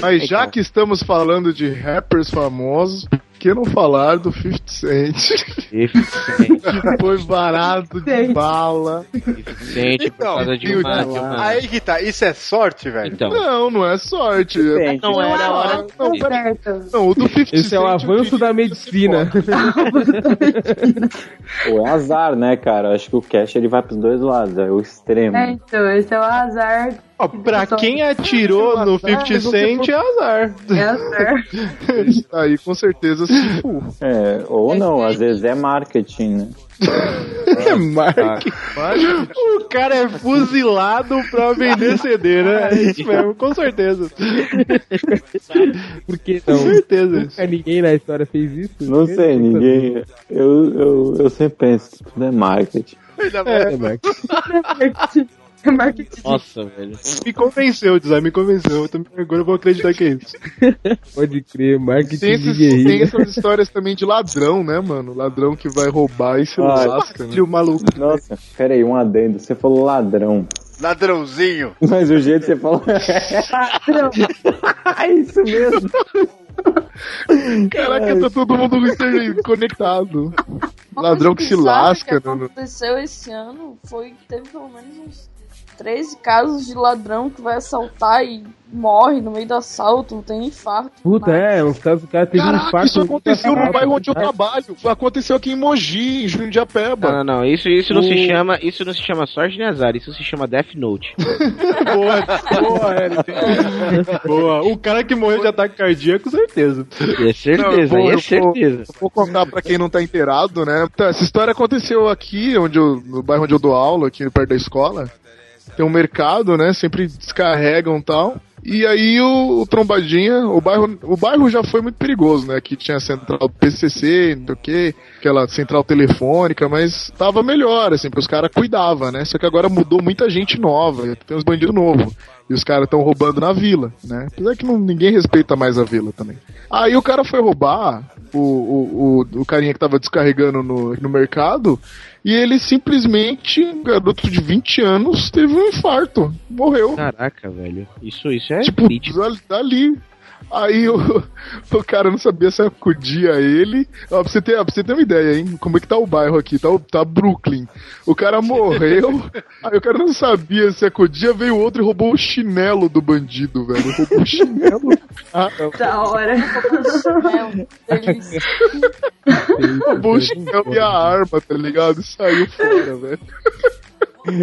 Speaker 8: Mas já que estamos falando de rappers famosos, que não falar do 50 Cent? <laughs> que foi barato de bala.
Speaker 11: Gente, por
Speaker 4: Então,
Speaker 11: causa de uma, de uma-
Speaker 4: Aí que tá, isso é sorte, velho?
Speaker 11: Então,
Speaker 8: Não, não é sorte.
Speaker 10: Cent.
Speaker 11: não era a hora.
Speaker 8: Não, pera- não, o do 50
Speaker 5: Esse é o
Speaker 8: Cent,
Speaker 5: avanço da
Speaker 8: que
Speaker 5: medicina. <laughs>
Speaker 10: Pô, é azar, né, cara? Eu acho que o cash ele vai pros dois lados, é o extremo.
Speaker 6: É, então, esse é o azar.
Speaker 9: Ó, pra quem atirou no 50 Cent é azar.
Speaker 6: É azar. <laughs>
Speaker 8: Esse aí com certeza se for.
Speaker 10: É, ou não, às vezes é marketing, né? <laughs>
Speaker 9: É marketing. O cara é fuzilado pra vender CD, né? É isso mesmo, com certeza.
Speaker 5: Por que
Speaker 9: Com
Speaker 5: não?
Speaker 9: certeza.
Speaker 5: Nunca ninguém na história fez isso?
Speaker 10: Não sei, ninguém. Eu, eu, eu sempre penso que tudo é marketing.
Speaker 5: É.
Speaker 6: É marketing. <laughs>
Speaker 11: Nossa, velho.
Speaker 9: Me convenceu, design, me convenceu. Eu também- Agora eu vou acreditar que é isso. <laughs>
Speaker 5: Pode crer, marketing
Speaker 8: Tem,
Speaker 5: de
Speaker 8: esses, tem
Speaker 5: guerrilha.
Speaker 8: essas histórias também de ladrão, né, mano? Ladrão que vai roubar e se
Speaker 10: Ah,
Speaker 8: lasca, né?
Speaker 9: Filho maluco.
Speaker 10: Nossa, pera aí, um adendo. Você falou ladrão.
Speaker 4: Ladrãozinho.
Speaker 10: Mas o jeito que você falou. é <laughs> isso mesmo.
Speaker 8: Caraca, tá todo mundo interconectado. Ladrão que se lasca,
Speaker 13: que
Speaker 8: né?
Speaker 13: aconteceu esse ano foi que teve pelo menos uns 13 casos de ladrão que vai assaltar e morre no meio do assalto, tem infarto.
Speaker 5: Puta, é, uns casos o cara teve um
Speaker 8: Caraca,
Speaker 5: infarto.
Speaker 8: isso aconteceu no bairro onde eu
Speaker 5: né?
Speaker 8: trabalho. Aconteceu aqui em Mogi, em Jundiapeba.
Speaker 11: Não, não, não. Isso, isso não
Speaker 8: O-
Speaker 11: se chama. Isso não se chama sorte nem azar, isso se chama Death Note. <laughs>
Speaker 9: Boa, boa, Eric. Boa. O cara que morreu de ataque cardíaco, certeza.
Speaker 11: É certeza,
Speaker 8: Não,
Speaker 11: é
Speaker 8: vou-
Speaker 11: certeza.
Speaker 8: eu Vou contar pra quem não tá inteirado, né? Então, essa história aconteceu aqui, onde eu, no bairro onde eu dou aula, aqui perto da escola. Tem um mercado, né? Sempre descarregam e tal. E aí o, o Trombadinha, o bairro, o bairro já foi muito perigoso, né? Aqui tinha a central PCC, não sei o quê, aquela central telefônica, mas tava melhor, assim, porque os caras cuidavam, né? Só que agora mudou muita gente nova, tem uns bandidos novos. E os caras estão roubando na vila, né? Apesar que não, ninguém respeita mais a vila também. Aí o cara foi roubar o, o, o, o carinha que tava descarregando no, no mercado e ele simplesmente, um garoto de 20 anos, teve um infarto. Morreu.
Speaker 11: Caraca, velho. Isso, isso é
Speaker 8: Tipo,
Speaker 11: crítico.
Speaker 8: dali. Aí o, <laughs> o cara não sabia se acudia ele. Ó, pra, você ter, pra você ter uma ideia, hein? Como é que tá o bairro aqui? Tá, o- tá Brooklyn. O cara <laughs> morreu. aí o cara não sabia se acudia, veio outro e roubou o chinelo do bandido, velho. Roubou o chinelo. <laughs> Ah,
Speaker 7: Da hora.
Speaker 8: roubou o chinelo e a arma, tá ligado? E saiu fora, velho.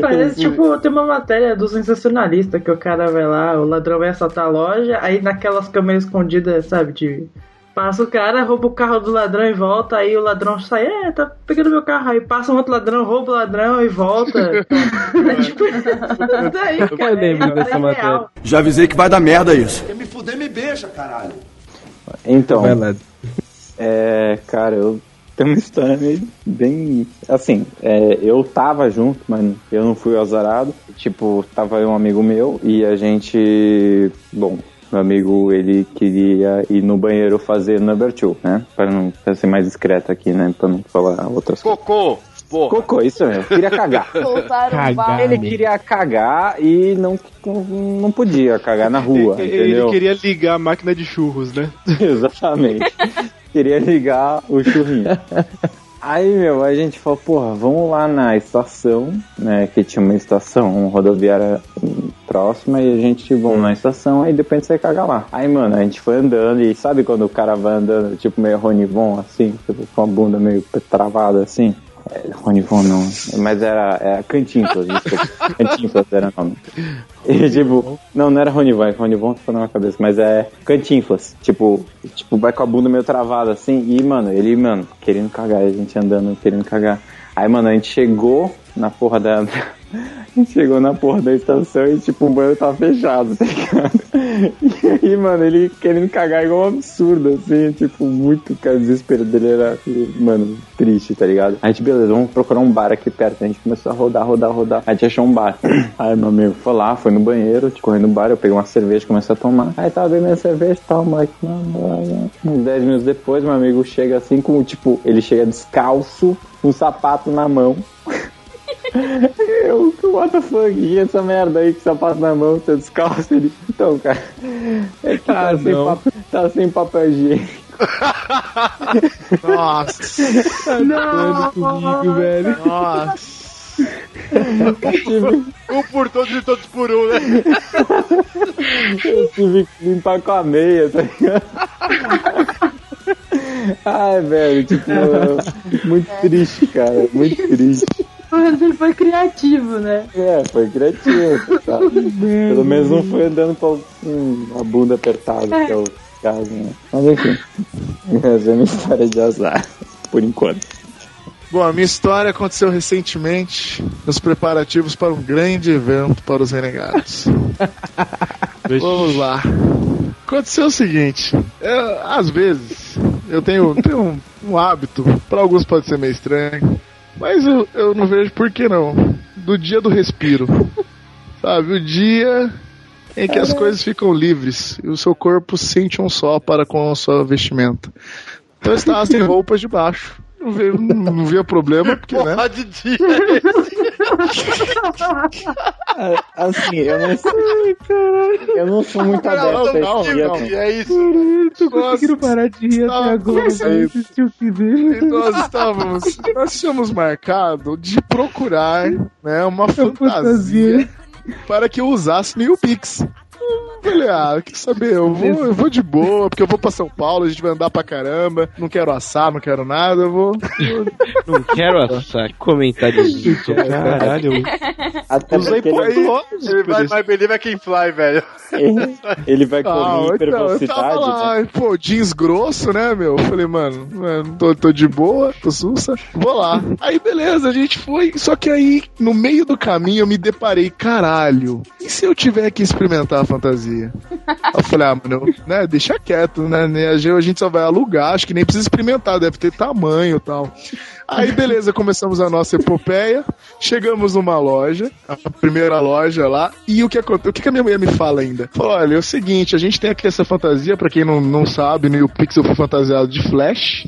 Speaker 7: Parece, <laughs> tipo, tem uma matéria do sensacionalista que o cara vai lá, o ladrão vai assaltar a loja, aí naquelas câmeras escondidas, sabe, de. Passa o cara, rouba o carro do ladrão e volta, aí o ladrão sai, é, tá pegando meu carro, aí passa um outro ladrão, rouba o ladrão e volta. é <laughs> <laughs> tipo, daí, cara,
Speaker 5: Eu lembro
Speaker 7: é
Speaker 5: dessa
Speaker 7: real.
Speaker 5: matéria.
Speaker 14: Já avisei que vai dar merda isso.
Speaker 2: Quer me fuder, me beija, caralho.
Speaker 10: Então,
Speaker 5: Vai lá.
Speaker 10: é, cara, eu tenho uma história meio bem. Assim, é, eu tava junto, mas eu não fui azarado. Tipo, tava um amigo meu e a gente. Bom, meu amigo ele queria ir no banheiro fazer number two, né? Pra não pra ser mais discreto aqui, né? Pra não falar outras coisas.
Speaker 4: Cocô! Porra.
Speaker 10: Cocô, isso mesmo, queria cagar. <laughs>
Speaker 5: Cagar.
Speaker 13: o bar.
Speaker 10: Ele queria cagar e não, não podia cagar na rua,
Speaker 9: Ele,
Speaker 10: entendeu?
Speaker 9: ele queria ligar a máquina de churros, né? <laughs>
Speaker 10: Exatamente. Queria ligar o churrinho. <laughs> Aí, meu, a gente falou, porra, vamos lá na estação, né? Que tinha uma estação rodoviária hum, próxima e a gente, vamos na estação, aí depois você caga lá. Aí, mano, a gente foi andando e sabe quando o cara vai andando, tipo, meio Ronivon, assim, tipo, com a bunda meio travada, assim? É, Ronivon não, mas era, era Cantinflas, <laughs> desculpa. Cantinflas era o nome. E, tipo, não, não era Ronivon, Ronivon ficou na minha cabeça, mas é Cantinflas. Tipo, tipo, vai com a bunda meio travada assim, e, mano, ele, mano, querendo cagar, a gente andando, querendo cagar. Aí, mano, a gente chegou na porra da. A <laughs> gente chegou na porra da estação e, tipo, o banheiro tava fechado, tá ligado? <laughs> E aí, mano, ele querendo cagar igual um absurdo, assim, tipo, muito, cara, o desespero dele era, mano, triste, tá ligado? A gente, beleza, vamos procurar um bar aqui perto. A gente começou a rodar, rodar, rodar. A gente achou um bar. <clears throat> Aí, meu amigo foi lá, foi no banheiro, tipo, correndo no bar, eu peguei uma cerveja, comecei a tomar. Aí tava bebendo cerveja e tal, moleque, mano, uns 10 minutos depois, meu amigo chega assim com, tipo, ele chega descalço, um sapato na mão. <laughs> Eu, what the fuck, e essa merda aí com sapato na mão, você descalço ele. Então, cara, é que tá,
Speaker 5: Ah,
Speaker 10: sem,
Speaker 5: não.
Speaker 10: papel, tá sem papel higiênico.
Speaker 8: Nossa.
Speaker 5: Tá comigo, velho.
Speaker 8: Nossa.
Speaker 4: Um por todos e todos por um, né?
Speaker 10: Eu tive que limpar com a meia, tá ligado? Ai, velho, tipo, muito triste, cara, muito triste.
Speaker 7: Mas ele foi criativo, né?
Speaker 10: É, foi criativo, tá? Pelo menos não foi andando com hum, a bunda apertada, que é o caso, né? Mas enfim, essa é a minha história de azar, por enquanto.
Speaker 8: Bom, a minha história aconteceu recentemente nos preparativos para um grande evento para os renegados. <laughs> Vamos lá. Aconteceu o seguinte: eu, às vezes eu tenho, tenho um, um hábito, para alguns pode ser meio estranho, mas eu, eu não vejo por que não. Do dia do respiro. <laughs> Sabe? O dia em que as coisas ficam livres e o seu corpo sente um só para com a sua vestimenta. Então estava sem <laughs> roupas de baixo. Não via, não via problema, porque, né?
Speaker 4: Porra de dia
Speaker 10: Ah, <laughs> Assim, eu não sou. Eu não sou muito
Speaker 8: Não,
Speaker 10: adepto a
Speaker 8: não,
Speaker 10: esse
Speaker 8: não,
Speaker 10: dia,
Speaker 4: é isso.
Speaker 5: Eu tô conseguindo parar de rir até
Speaker 8: Nossa,
Speaker 5: agora. Assistiu o que dele.
Speaker 8: E nós estávamos. Nós tínhamos marcado de procurar né, uma fantasia
Speaker 5: fantasia.
Speaker 8: para que eu usasse meu Pix. Falei, ah, quer saber? Eu vou, eu vou de boa, porque eu vou pra São Paulo, a gente vai andar pra caramba. Não quero assar, não quero nada, eu vou. <laughs>
Speaker 11: Não quero assar. Que comentário caralho.
Speaker 10: Até
Speaker 8: Usei
Speaker 10: porque ele,
Speaker 8: ponto
Speaker 4: Ele vai mais believe I can fly, velho.
Speaker 10: ele vai correr
Speaker 8: Ah,
Speaker 10: em
Speaker 8: então, eu
Speaker 10: hipervelocidade.
Speaker 8: tava lá, pô, jeans grosso, né, meu? Eu Falei, mano, mano, tô, tô de boa, tô sussa, vou lá. Aí, beleza, a gente foi, só que aí, no meio do caminho, eu me deparei, caralho, e se eu tiver que experimentar a fantasia? Eu falei, ah, mano, eu- né, deixa quieto, né, né, a gente- só vai alugar, acho que nem precisa experimentar, deve ter tamanho e tal. Aí, beleza, começamos a nossa epopeia, chegamos numa loja, a primeira loja lá, e o que aconteceu? O que a minha mulher me fala ainda? Falou, olha, é o seguinte, a gente tem aqui essa fantasia, pra quem não, não sabe, no YouPix eu fui fantasiado de Flash.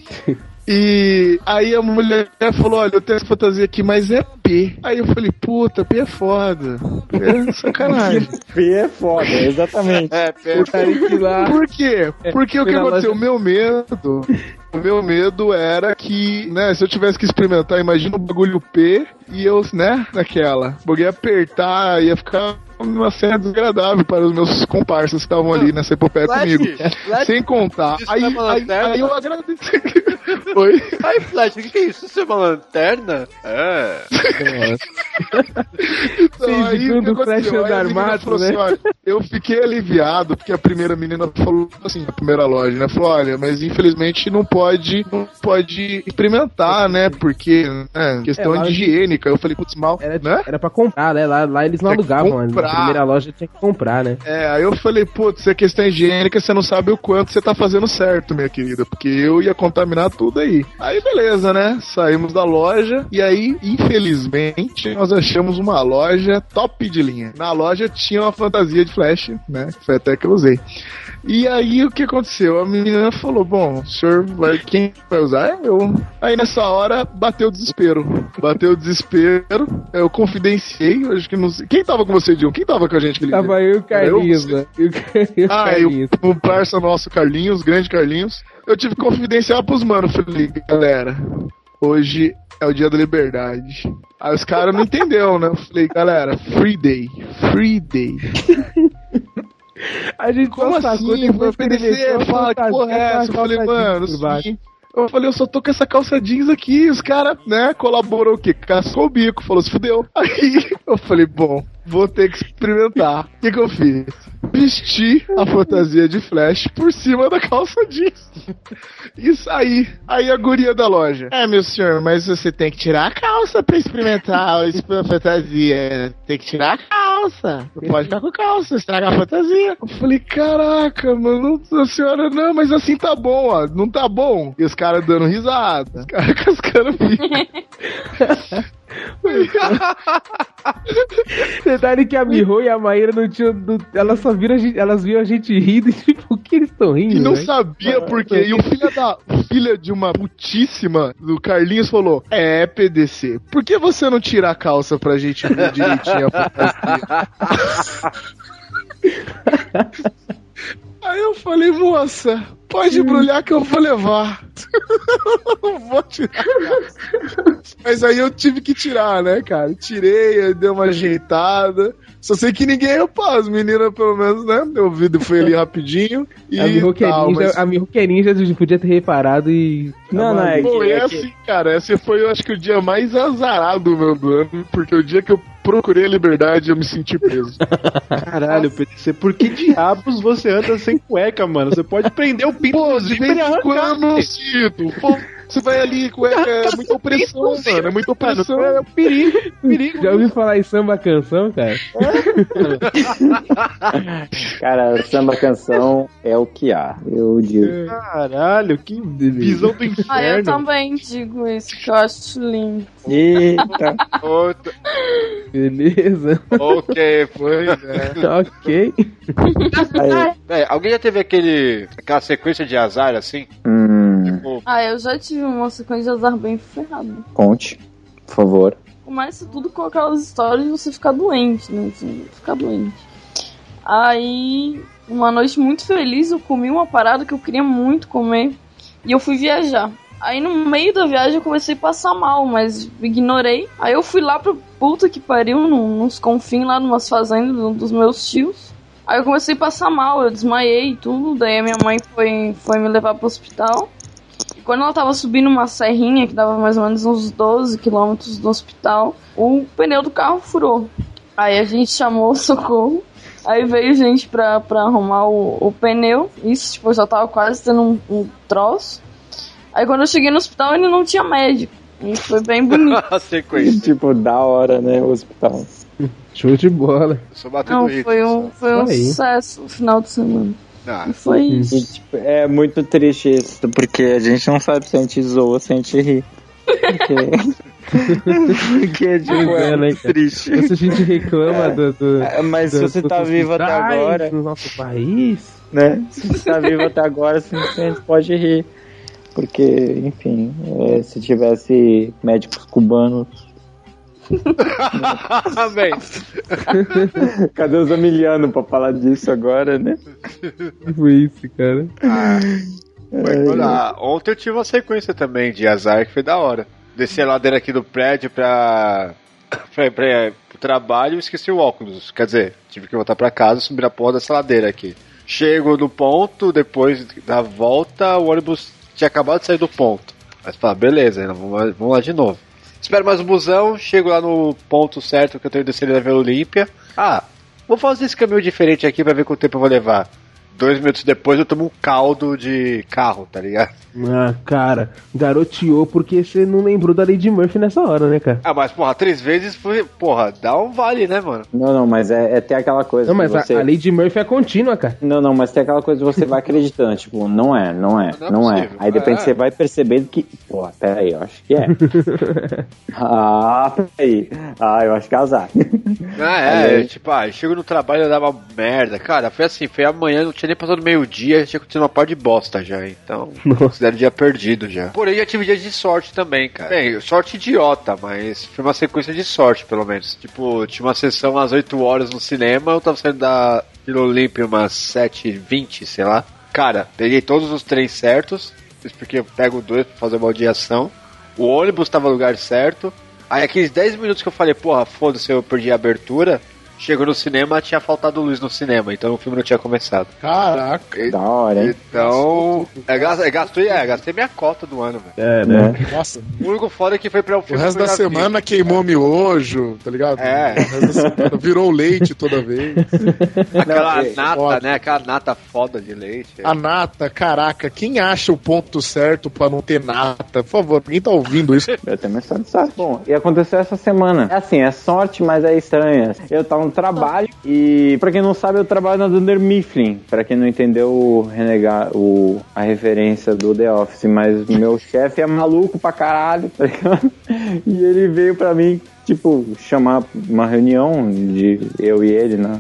Speaker 8: E aí a mulher falou, olha, eu tenho essa fantasia aqui, mas é P. Aí eu falei, puta, P é foda. É <laughs> sacanagem.
Speaker 10: P é foda, exatamente.
Speaker 4: É,
Speaker 5: estaria que lá.
Speaker 8: Por quê? Porque o que aconteceu? O meu medo. O meu medo era que, né, se eu tivesse que experimentar, imagina o bagulho P e eu, né, naquela. O bagulho ia apertar, ia ficar uma cena desagradável para os meus comparsas que estavam ali nessa epopeia
Speaker 4: Flash,
Speaker 8: comigo.
Speaker 4: Flash,
Speaker 8: Sem contar.
Speaker 4: isso
Speaker 8: Aí,
Speaker 4: é uma
Speaker 8: aí,
Speaker 4: lanterna?
Speaker 8: aí eu agradeci. <laughs> Oi?
Speaker 4: Ai, Flash, o que, é isso? Isso é uma lanterna? É.
Speaker 8: Então,
Speaker 5: Sim,
Speaker 8: aí, o
Speaker 5: Flash
Speaker 8: a
Speaker 5: andar armado,
Speaker 8: falou
Speaker 5: né?
Speaker 8: assim, olha, eu fiquei aliviado, porque a primeira menina falou assim, na primeira loja, né? Falou, olha, mas infelizmente não pode, não pode experimentar, né? Porque, né, questão
Speaker 5: É, lá-
Speaker 8: higiênica. Eu falei, putz, mal,
Speaker 5: Era,
Speaker 8: né?
Speaker 5: era pra comprar, né? Lá, lá eles não
Speaker 8: que
Speaker 5: alugavam, né?
Speaker 8: comprar.
Speaker 5: Na primeira loja tinha que comprar, né?
Speaker 8: É, aí eu falei, putz, é questão higiênica, você não sabe o quanto você tá fazendo certo, minha querida, porque eu ia contaminar tudo aí. Aí beleza, né? Saímos da loja e aí, infelizmente, nós achamos uma loja top de linha. Na loja tinha uma fantasia de flash, né? Foi até que eu usei. E aí o que aconteceu? A menina falou: Bom, o senhor vai. Quem vai usar? É eu. Aí nessa hora bateu o desespero. Bateu o desespero. Eu confidenciei. eu Acho que não sei. Quem tava com você, John? Quem tava com a gente aquele
Speaker 5: Tava
Speaker 8: dia?
Speaker 5: eu e o Carlinhos,
Speaker 8: Eu?
Speaker 5: né? Eu, e o
Speaker 8: Ah, e
Speaker 5: Carlinhos.
Speaker 8: o, o parça nosso, Carlinhos, grande Carlinhos. Eu tive que confidenciar pros manos. Falei, galera, hoje é o dia da liberdade. Aí os caras não entenderam, né? Eu falei, galera, free day, free day. <laughs>
Speaker 5: A gente
Speaker 8: Como
Speaker 5: só sacou
Speaker 8: assim? Foi
Speaker 5: a
Speaker 8: fala que porra é essa? Eu falei, mano, sim. Eu falei, eu só tô com essa calça jeans aqui. Os caras, né, colaborou o quê? Cascou o bico, falou, se fudeu. <laughs> Aí eu falei, bom, vou ter que experimentar. O que, que eu fiz? Vesti a fantasia de Flash por cima da calça jeans. E saí. Aí a guria da loja. É, meu senhor, mas você tem que tirar a calça pra experimentar a <laughs> fantasia. Tem que tirar a calça. Não pode ficar com calça, estraga a fantasia. Eu falei, caraca, mano, a senhora, não, mas assim tá bom, ó. Não tá bom. E os caras dando risada. Os caras <laughs> cascando bico. <laughs> <laughs>
Speaker 5: Detalhe que a Miho e a Maíra não tinham. não- elas só viram a gente, elas viram a gente rindo <laughs> e tipo, o que eles estão rindo?
Speaker 8: E não
Speaker 5: velho?
Speaker 8: sabia por quê. E o filho da filha de uma putíssima do Carlinhos falou: É, PDC, por que você não tira a calça pra gente ver direitinho a fantasia? <laughs> Aí eu falei, moça, pode embrulhar que eu vou levar. não <laughs> vou tirar. Mas aí eu tive que tirar, né, cara? Tirei, dei uma ajeitada. Só sei que ninguém é pá, as meninas, pelo menos, né? Meu vídeo foi ali <laughs> rapidinho. E
Speaker 5: A Miho que é
Speaker 8: tal,
Speaker 5: ninja,
Speaker 8: mas-
Speaker 5: é ninja podia ter reparado e.
Speaker 10: Não, não, é
Speaker 8: Pô,
Speaker 10: que-
Speaker 8: é
Speaker 10: é que-
Speaker 8: assim, cara, esse foi, eu acho que o dia mais azarado do meu do ano, porque o dia que eu procurei a liberdade, eu me senti preso. <laughs>
Speaker 9: Caralho, PTC, por que diabos você anda sem cueca, mano? Você pode prender o pinto
Speaker 8: Pô, de vez em quando, Cito. Pô, você vai ali, cueca, é muita opressão, mano, é muita opressão.
Speaker 9: É um perigo, perigo.
Speaker 5: Já ouviu falar em samba canção, cara? <laughs>
Speaker 10: Cara, samba canção é o que há, eu digo.
Speaker 9: Caralho, que visão do inferno.
Speaker 13: Ah, eu também digo isso, que eu acho lindo.
Speaker 10: Eita.
Speaker 4: Outra-
Speaker 5: Beleza.
Speaker 4: ok, foi. né? <laughs>
Speaker 5: ok.
Speaker 4: É, alguém já teve aquele, aquela sequência de azar assim?
Speaker 10: Hum,
Speaker 4: Tipo,
Speaker 13: Ah, eu já tive uma sequência de azar bem ferrada.
Speaker 10: conte, por favor.
Speaker 13: Começa tudo com aquelas histórias de você ficar doente, né? Assim, ficar doente. Aí, uma noite muito feliz, eu comi uma parada que eu queria muito comer. E eu fui viajar. Aí no meio da viagem eu comecei a passar mal, mas ignorei. Aí eu fui lá pro puta que pariu, num- nos confins lá, numas fazendas do- dos meus tios. Aí eu comecei a passar mal, eu desmaiei e tudo. Daí a minha mãe foi, foi me levar pro hospital. E quando ela tava subindo uma serrinha, que dava mais ou menos uns 12 quilômetros do hospital, o pneu do carro furou. Aí a gente chamou o socorro. Aí veio gente pra, pra arrumar o, o pneu. Isso, tipo, eu já tava quase tendo um, um troço. Aí quando eu cheguei no hospital, ele não tinha médico. E foi bem bonito. <laughs>
Speaker 4: A sequência.
Speaker 10: tipo, da hora, né? O hospital.
Speaker 5: Show de bola.
Speaker 4: Só batendo
Speaker 13: Não, foi um, foi um
Speaker 10: aí.
Speaker 13: sucesso o final de semana.
Speaker 4: Ah,
Speaker 13: E foi isso.
Speaker 10: E, tipo, é muito triste isso, porque a gente não sabe se a gente zoa ou se a gente ri. Porque, <laughs> porque tipo, é,
Speaker 5: é, né,
Speaker 10: triste.
Speaker 5: Se a gente reclama do, do-
Speaker 10: É, mas se você tá vivo até agora-
Speaker 5: no nosso país.
Speaker 10: né? Se você tá vivo até agora, a gente pode rir. Porque, enfim, é, se tivesse médicos cubanos. <laughs>
Speaker 4: Bem, <laughs>
Speaker 10: Cadê os Emiliano pra falar disso agora, né?
Speaker 5: Tipo isso, cara.
Speaker 4: Mas, olha, ontem eu tive uma sequência também de azar que foi da hora. Desci a ladeira aqui do prédio pra, <coughs> pra, pra, pro trabalho e esqueci o óculos. Quer dizer, tive que voltar pra casa e subir a porra dessa ladeira aqui. Chego no ponto, depois da volta, o ônibus tinha acabado de sair do ponto. Mas fala, beleza, vamos lá, vamos lá de novo. Espero mais um busão, chego lá no ponto certo que eu tenho descer na Vila Olímpia. Ah, vou fazer esse caminho diferente aqui pra ver quanto tempo eu vou levar. Dois minutos depois eu tomo um caldo de carro, tá ligado?
Speaker 5: Ah, cara, garoteou porque você não lembrou da Lady Murphy nessa hora, né, cara?
Speaker 4: Ah, mas porra, três vezes foi. Porra, dá um vale, né, mano?
Speaker 10: Não, não, mas é, é ter aquela coisa.
Speaker 5: Não, mas
Speaker 10: que
Speaker 5: a-
Speaker 10: você...
Speaker 5: a, Lady Murphy é contínua, cara.
Speaker 10: Não, não, mas tem aquela coisa que você vai acreditando, tipo, não é, não é,
Speaker 5: Não é
Speaker 10: não é.
Speaker 5: possível.
Speaker 10: Aí de repente
Speaker 5: É.
Speaker 10: você vai percebendo que, pô, peraí, eu acho que é. <laughs> ah, peraí. Ah, eu acho que é azar.
Speaker 4: Ah, é,
Speaker 10: Aí-
Speaker 4: tipo, ah, eu chego no trabalho e dava merda. Cara, foi assim, foi amanhã, não tinha nem passado meio-dia, tinha acontecido uma par de bosta já, então. <laughs> Considero dia perdido já. Porém, já tive dias de sorte também, cara. Bem, sorte idiota, mas foi uma sequência de sorte, pelo menos. Tipo, tinha uma sessão às 8 horas no cinema, eu tava saindo da Vila Olímpia umas 7h20, sei lá. Cara, peguei todos os trens certos, isso porque eu pego dois pra fazer uma odiação. O ônibus tava no lugar certo. Aí aqueles 10 minutos que eu falei, porra, foda-se, eu perdi a abertura. Chegou no cinema, tinha faltado luz no cinema, então o filme não tinha começado.
Speaker 8: Caraca.
Speaker 10: Da hora, hein?
Speaker 4: Então, é, gas- é, gastei, é, gastei minha cota do ano, velho.
Speaker 5: É,
Speaker 10: né?
Speaker 8: Nossa,
Speaker 4: O único foda é que foi pra o
Speaker 8: o
Speaker 4: filme.
Speaker 8: resto
Speaker 4: que eu
Speaker 8: da semana queimou miojo, tá ligado?
Speaker 4: É.
Speaker 8: O resto da semana virou leite toda vez. <laughs>
Speaker 4: Aquela
Speaker 8: Não, é,
Speaker 4: nata,
Speaker 8: foda.
Speaker 4: né? Aquela nata foda de leite.
Speaker 8: A nata, caraca, quem acha o ponto certo pra não ter nata? Por favor, quem tá ouvindo isso?
Speaker 10: Eu de sorte. Bom, e aconteceu essa semana. É assim, é sorte, mas é estranha. Eu tava no trabalho e, pra quem não sabe, eu trabalho na Dunder Mifflin. Pra quem não entendeu o renegar, o, a referência do The Office, mas meu <laughs> chefe é maluco pra caralho, tá? E ele veio pra mim, tipo, chamar uma reunião de eu e ele na,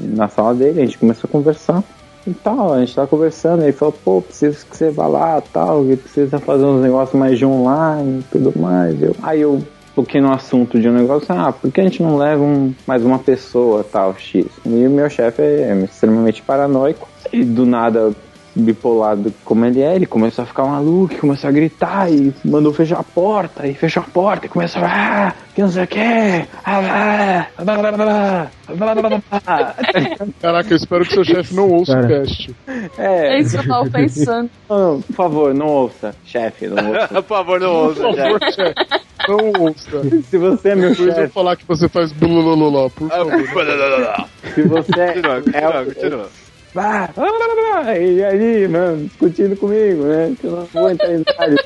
Speaker 10: na sala dele. A gente começou a conversar e tal, a gente tava conversando, ele falou, pô, preciso que você vá lá tal, que precisa fazer uns negócios mais de online e tudo mais. Eu, aí eu porque no assunto de um negócio, ah, por que a gente não leva um, mais uma pessoa, tal, X? E o meu chefe é extremamente paranoico e do nada bipolado como ele é, ele começou a ficar maluco, começou a gritar e mandou fechar a porta, e fechou a porta e começou a ah, que não sei o que ah, blá, blá, blá, blá, blá, blá.
Speaker 8: Caraca, eu espero que seu chefe não ouça Cara. o cast.
Speaker 10: É.
Speaker 13: é isso que eu tava pensando.
Speaker 10: Não, não, por favor, não ouça, chefe, não ouça.
Speaker 4: por favor, não ouça,
Speaker 8: chefe. Não ouça.
Speaker 10: Se você é meu
Speaker 8: Depois eu
Speaker 10: chefe,
Speaker 8: falar que você faz blulululó, por favor.
Speaker 10: se você é,
Speaker 4: Continua,
Speaker 10: é
Speaker 4: continua,
Speaker 10: blá, e aí, mano, discutindo comigo, né? Que eu não vou entrar em detalhes.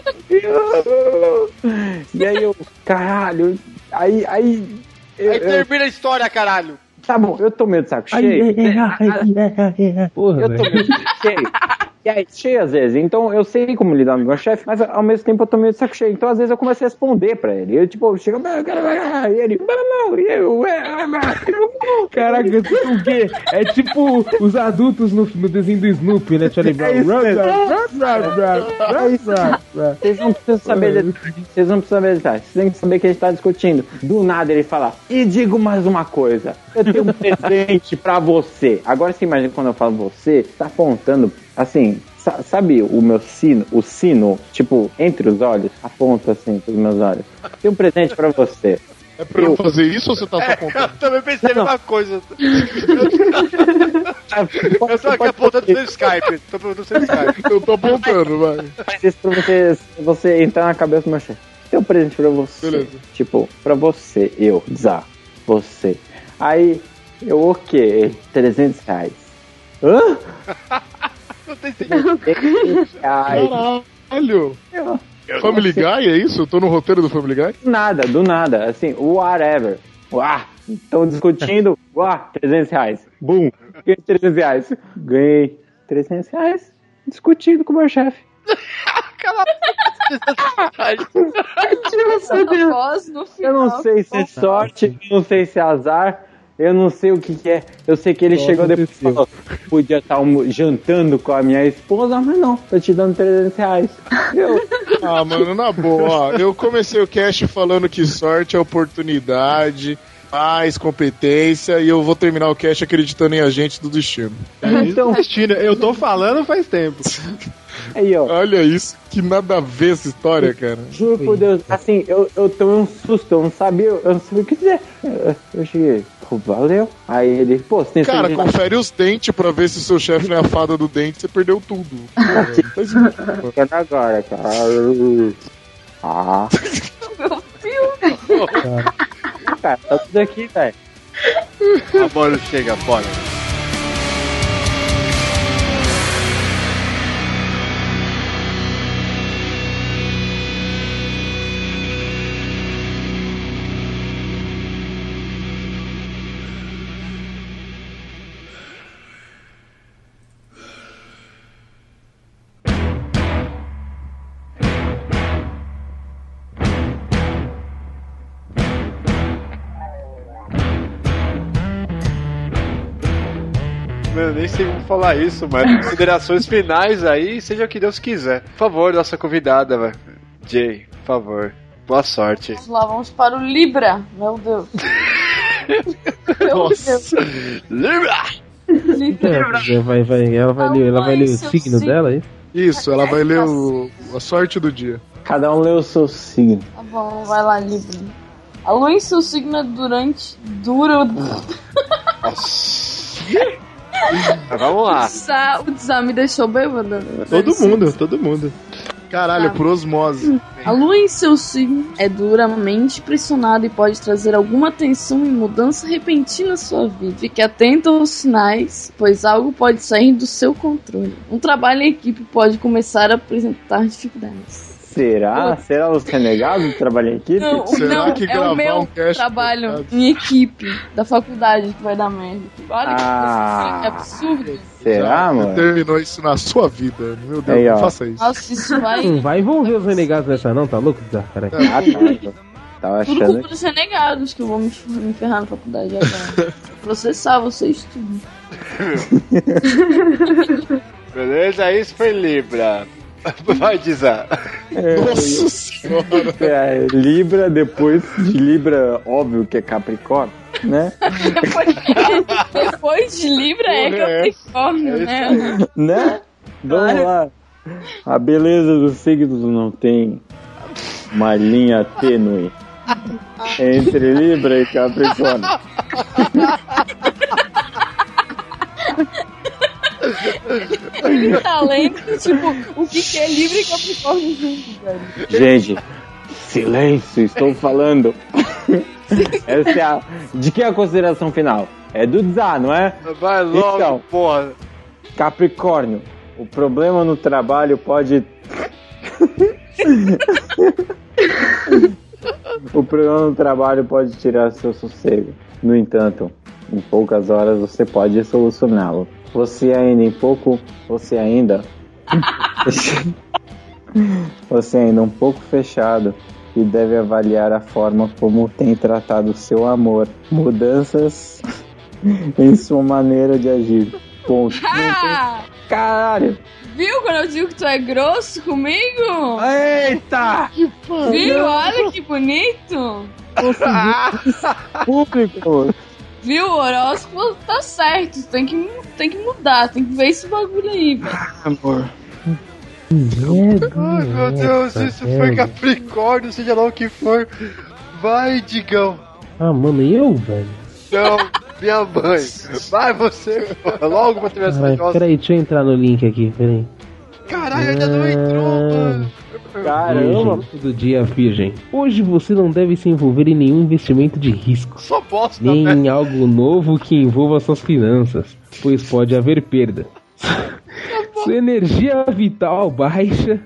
Speaker 10: E aí eu, caralho, aí, aí. eu-
Speaker 4: Aí
Speaker 10: eu-
Speaker 4: termina a história, caralho.
Speaker 10: tá bom, eu tô meio de saco cheio. <laughs>
Speaker 5: Porra,
Speaker 10: Eu tô
Speaker 5: velho.
Speaker 10: meio de saco cheio. E aí, cheio às vezes. Então eu sei como lidar com o meu chefe, mas ao mesmo tempo eu tô meio de saco cheio. Então às vezes eu comecei a responder pra ele. Eu tipo, chega, "Ah, eu quero vai", e ele, não, não, e eu, "É, é, eu
Speaker 5: Caraca, é o quê? É tipo os adultos no, no desenho do Snoopy, né, Charlie Brown?
Speaker 10: É.
Speaker 5: É.
Speaker 10: Vocês não precisam saber detalhes. Vocês não precisam saber detalhes. Vocês têm que saber que a gente tá discutindo. Do nada ele fala, e digo mais uma coisa. Eu tenho um presente pra você. Agora você imagina quando eu falo você, tá apontando, assim, sa- sabe o meu sino, o sino, tipo, entre os olhos, aponta assim pros meus olhos. Tem um presente pra você.
Speaker 8: É pra eu fazer isso ou você tá só apontando?
Speaker 4: Eu também pensei a
Speaker 10: Não.
Speaker 4: mesma coisa. <laughs> Eu tô aqui apontando no Skype. Tô apontando no seu Skype.
Speaker 8: Eu tô apontando, vai.
Speaker 10: Faz isso pra você, você entrar na cabeça do meu chefe. Tem um presente pra você.
Speaker 8: Beleza.
Speaker 10: Tipo, pra você, eu, Zá, você. Aí, eu, o quê? 300 reais. Hã? <laughs>
Speaker 4: Não tem
Speaker 10: 300 reais.
Speaker 8: Caralho. Family Guy, é isso? Eu tô no roteiro do Family Guy?
Speaker 10: Do nada, do nada. Assim, whatever. Uá, estão discutindo. <laughs> Uá, 300 reais. Bum, ganhei 300 reais. Ganhei 300 reais discutindo com o meu chefe. <laughs>
Speaker 13: Após, no
Speaker 10: Eu
Speaker 13: final.
Speaker 10: não sei se é sorte, eu não sei se é azar, eu não sei o que, que é. Eu sei que ele
Speaker 5: Só
Speaker 10: chegou depois e falou: podia estar um- jantando com a minha esposa, mas não, tô te dando 300 reais. Eu, <laughs>
Speaker 8: Ah, mano, na boa, ó, eu comecei o cast falando que sorte é oportunidade, paz, competência, e eu vou terminar o cast acreditando em agente do destino.
Speaker 10: então,
Speaker 9: Cristina, eu tô falando faz tempo. <laughs>
Speaker 10: aí, ó.
Speaker 8: Olha isso, que nada a ver essa história, cara.
Speaker 10: Juro por Deus, assim, eu, eu tomei um susto, eu não sabia, eu não sabia o que dizer. Eu, cheguei, pô, valeu. Aí ele, pô, você tem
Speaker 8: Cara,
Speaker 10: certeza?
Speaker 8: confere os dentes pra ver se seu chefe não é a fada do dente, você perdeu tudo. Tá explicando.
Speaker 10: Quero agora, cara. Ah. Cara, tá tudo aqui, velho.
Speaker 4: Ah, bora, chega, bora. Como falar isso, mas considerações finais aí, seja o que Deus quiser. Por favor, nossa convidada, velho. Jay, por favor. Boa sorte.
Speaker 13: Vamos lá, vamos para o Libra. Meu Deus. <laughs> Meu Deus.
Speaker 4: Libra!
Speaker 13: Libra.
Speaker 5: É, vai, vai, ela vai ler, ela vai ler o
Speaker 13: Seu
Speaker 5: signo
Speaker 13: signo.
Speaker 5: dela aí?
Speaker 8: Isso, ela vai ler o, a sorte do dia.
Speaker 10: Cada um lê o seu signo.
Speaker 13: Tá bom, vai lá, Libra. A lua em seu signo é durante. Dura. <laughs>
Speaker 4: Mas vamos lá.
Speaker 13: O Zá me deixou bêbada.
Speaker 9: Todo mundo, todo mundo.
Speaker 8: Caralho, por osmose.
Speaker 13: A lua em seu signo é duramente pressionada e pode trazer alguma tensão e mudança repentina à sua vida. Fique atento aos sinais, pois algo pode sair do seu controle. Um trabalho em equipe pode começar a apresentar dificuldades.
Speaker 10: Será? Será os renegados que trabalham em equipe?
Speaker 13: Não,
Speaker 8: Será
Speaker 13: não,
Speaker 8: que
Speaker 13: é
Speaker 8: gravar
Speaker 13: o meu
Speaker 8: um cast
Speaker 13: trabalho em equipe da faculdade que vai dar merda. Olha
Speaker 10: Ah.
Speaker 13: que absurdo.
Speaker 10: Será, mano?
Speaker 8: Terminou isso na sua vida. Meu Deus,
Speaker 10: Aí,
Speaker 8: não faça isso.
Speaker 13: Nossa, isso vai.
Speaker 5: Não vai envolver os renegados nessa não, tá louco? Zé? Peraí.
Speaker 10: Ah, tá. Tava
Speaker 13: Tudo
Speaker 10: achando
Speaker 13: culpa dos renegados que eu vou me, me ferrar na faculdade agora. Processar vocês tudo.
Speaker 4: Beleza? Isso foi Libra. <laughs> Vai, Dizar.
Speaker 8: Nossa senhora.
Speaker 10: É, Libra, depois de Libra, óbvio que é Capricórnio, né?
Speaker 13: Depois, <laughs> depois de Libra é
Speaker 4: é
Speaker 13: Capricórnio, né?
Speaker 10: né? Vamos lá. A beleza dos signos não tem uma linha tênue entre Libra e Capricórnio. <laughs> <laughs>
Speaker 13: Tá lendo, tipo, o que, que é Libra e Capricórnio junto, velho.
Speaker 10: Gente, silêncio, estou falando. <laughs> Essa é a. De que é a consideração final? É do Zá, não é?
Speaker 4: Vai logo,
Speaker 10: Então.
Speaker 4: porra.
Speaker 10: Capricórnio, o problema no trabalho pode. <laughs> o problema no trabalho pode tirar seu sossego. No entanto, em poucas horas você pode solucioná-lo. Você ainda em pouco, você ainda. <laughs> você ainda um pouco fechado e deve avaliar a forma como tem tratado seu amor. Mudanças <laughs> em sua maneira de agir. Ponto.
Speaker 13: Ah!
Speaker 10: Caralho!
Speaker 13: Viu quando eu digo que tu é grosso comigo?
Speaker 10: Eita!
Speaker 13: Viu? Olha que bonito! <laughs>
Speaker 10: Público!
Speaker 13: Viu? O horóscopo tá certo. Tem que, tem que mudar. Tem que ver esse bagulho aí, velho.
Speaker 10: Amor.
Speaker 4: Ai meu Deus, isso foi Capricórnio, seja lá o que for. Vai, Digão.
Speaker 5: Ah, mano, eu, velho?
Speaker 4: Não, minha mãe. Vai você, logo você vai
Speaker 5: Ai,
Speaker 4: sair.
Speaker 5: peraí, deixa eu entrar no link aqui, peraí.
Speaker 4: Caralho, ainda não entrou, mano.
Speaker 5: Caramba! do dia virgem. Hoje você não deve se envolver em nenhum investimento de risco.
Speaker 4: Só bosta,
Speaker 5: Nem
Speaker 4: né?
Speaker 5: em algo novo que envolva suas finanças, pois pode haver perda. Sua energia vital baixa.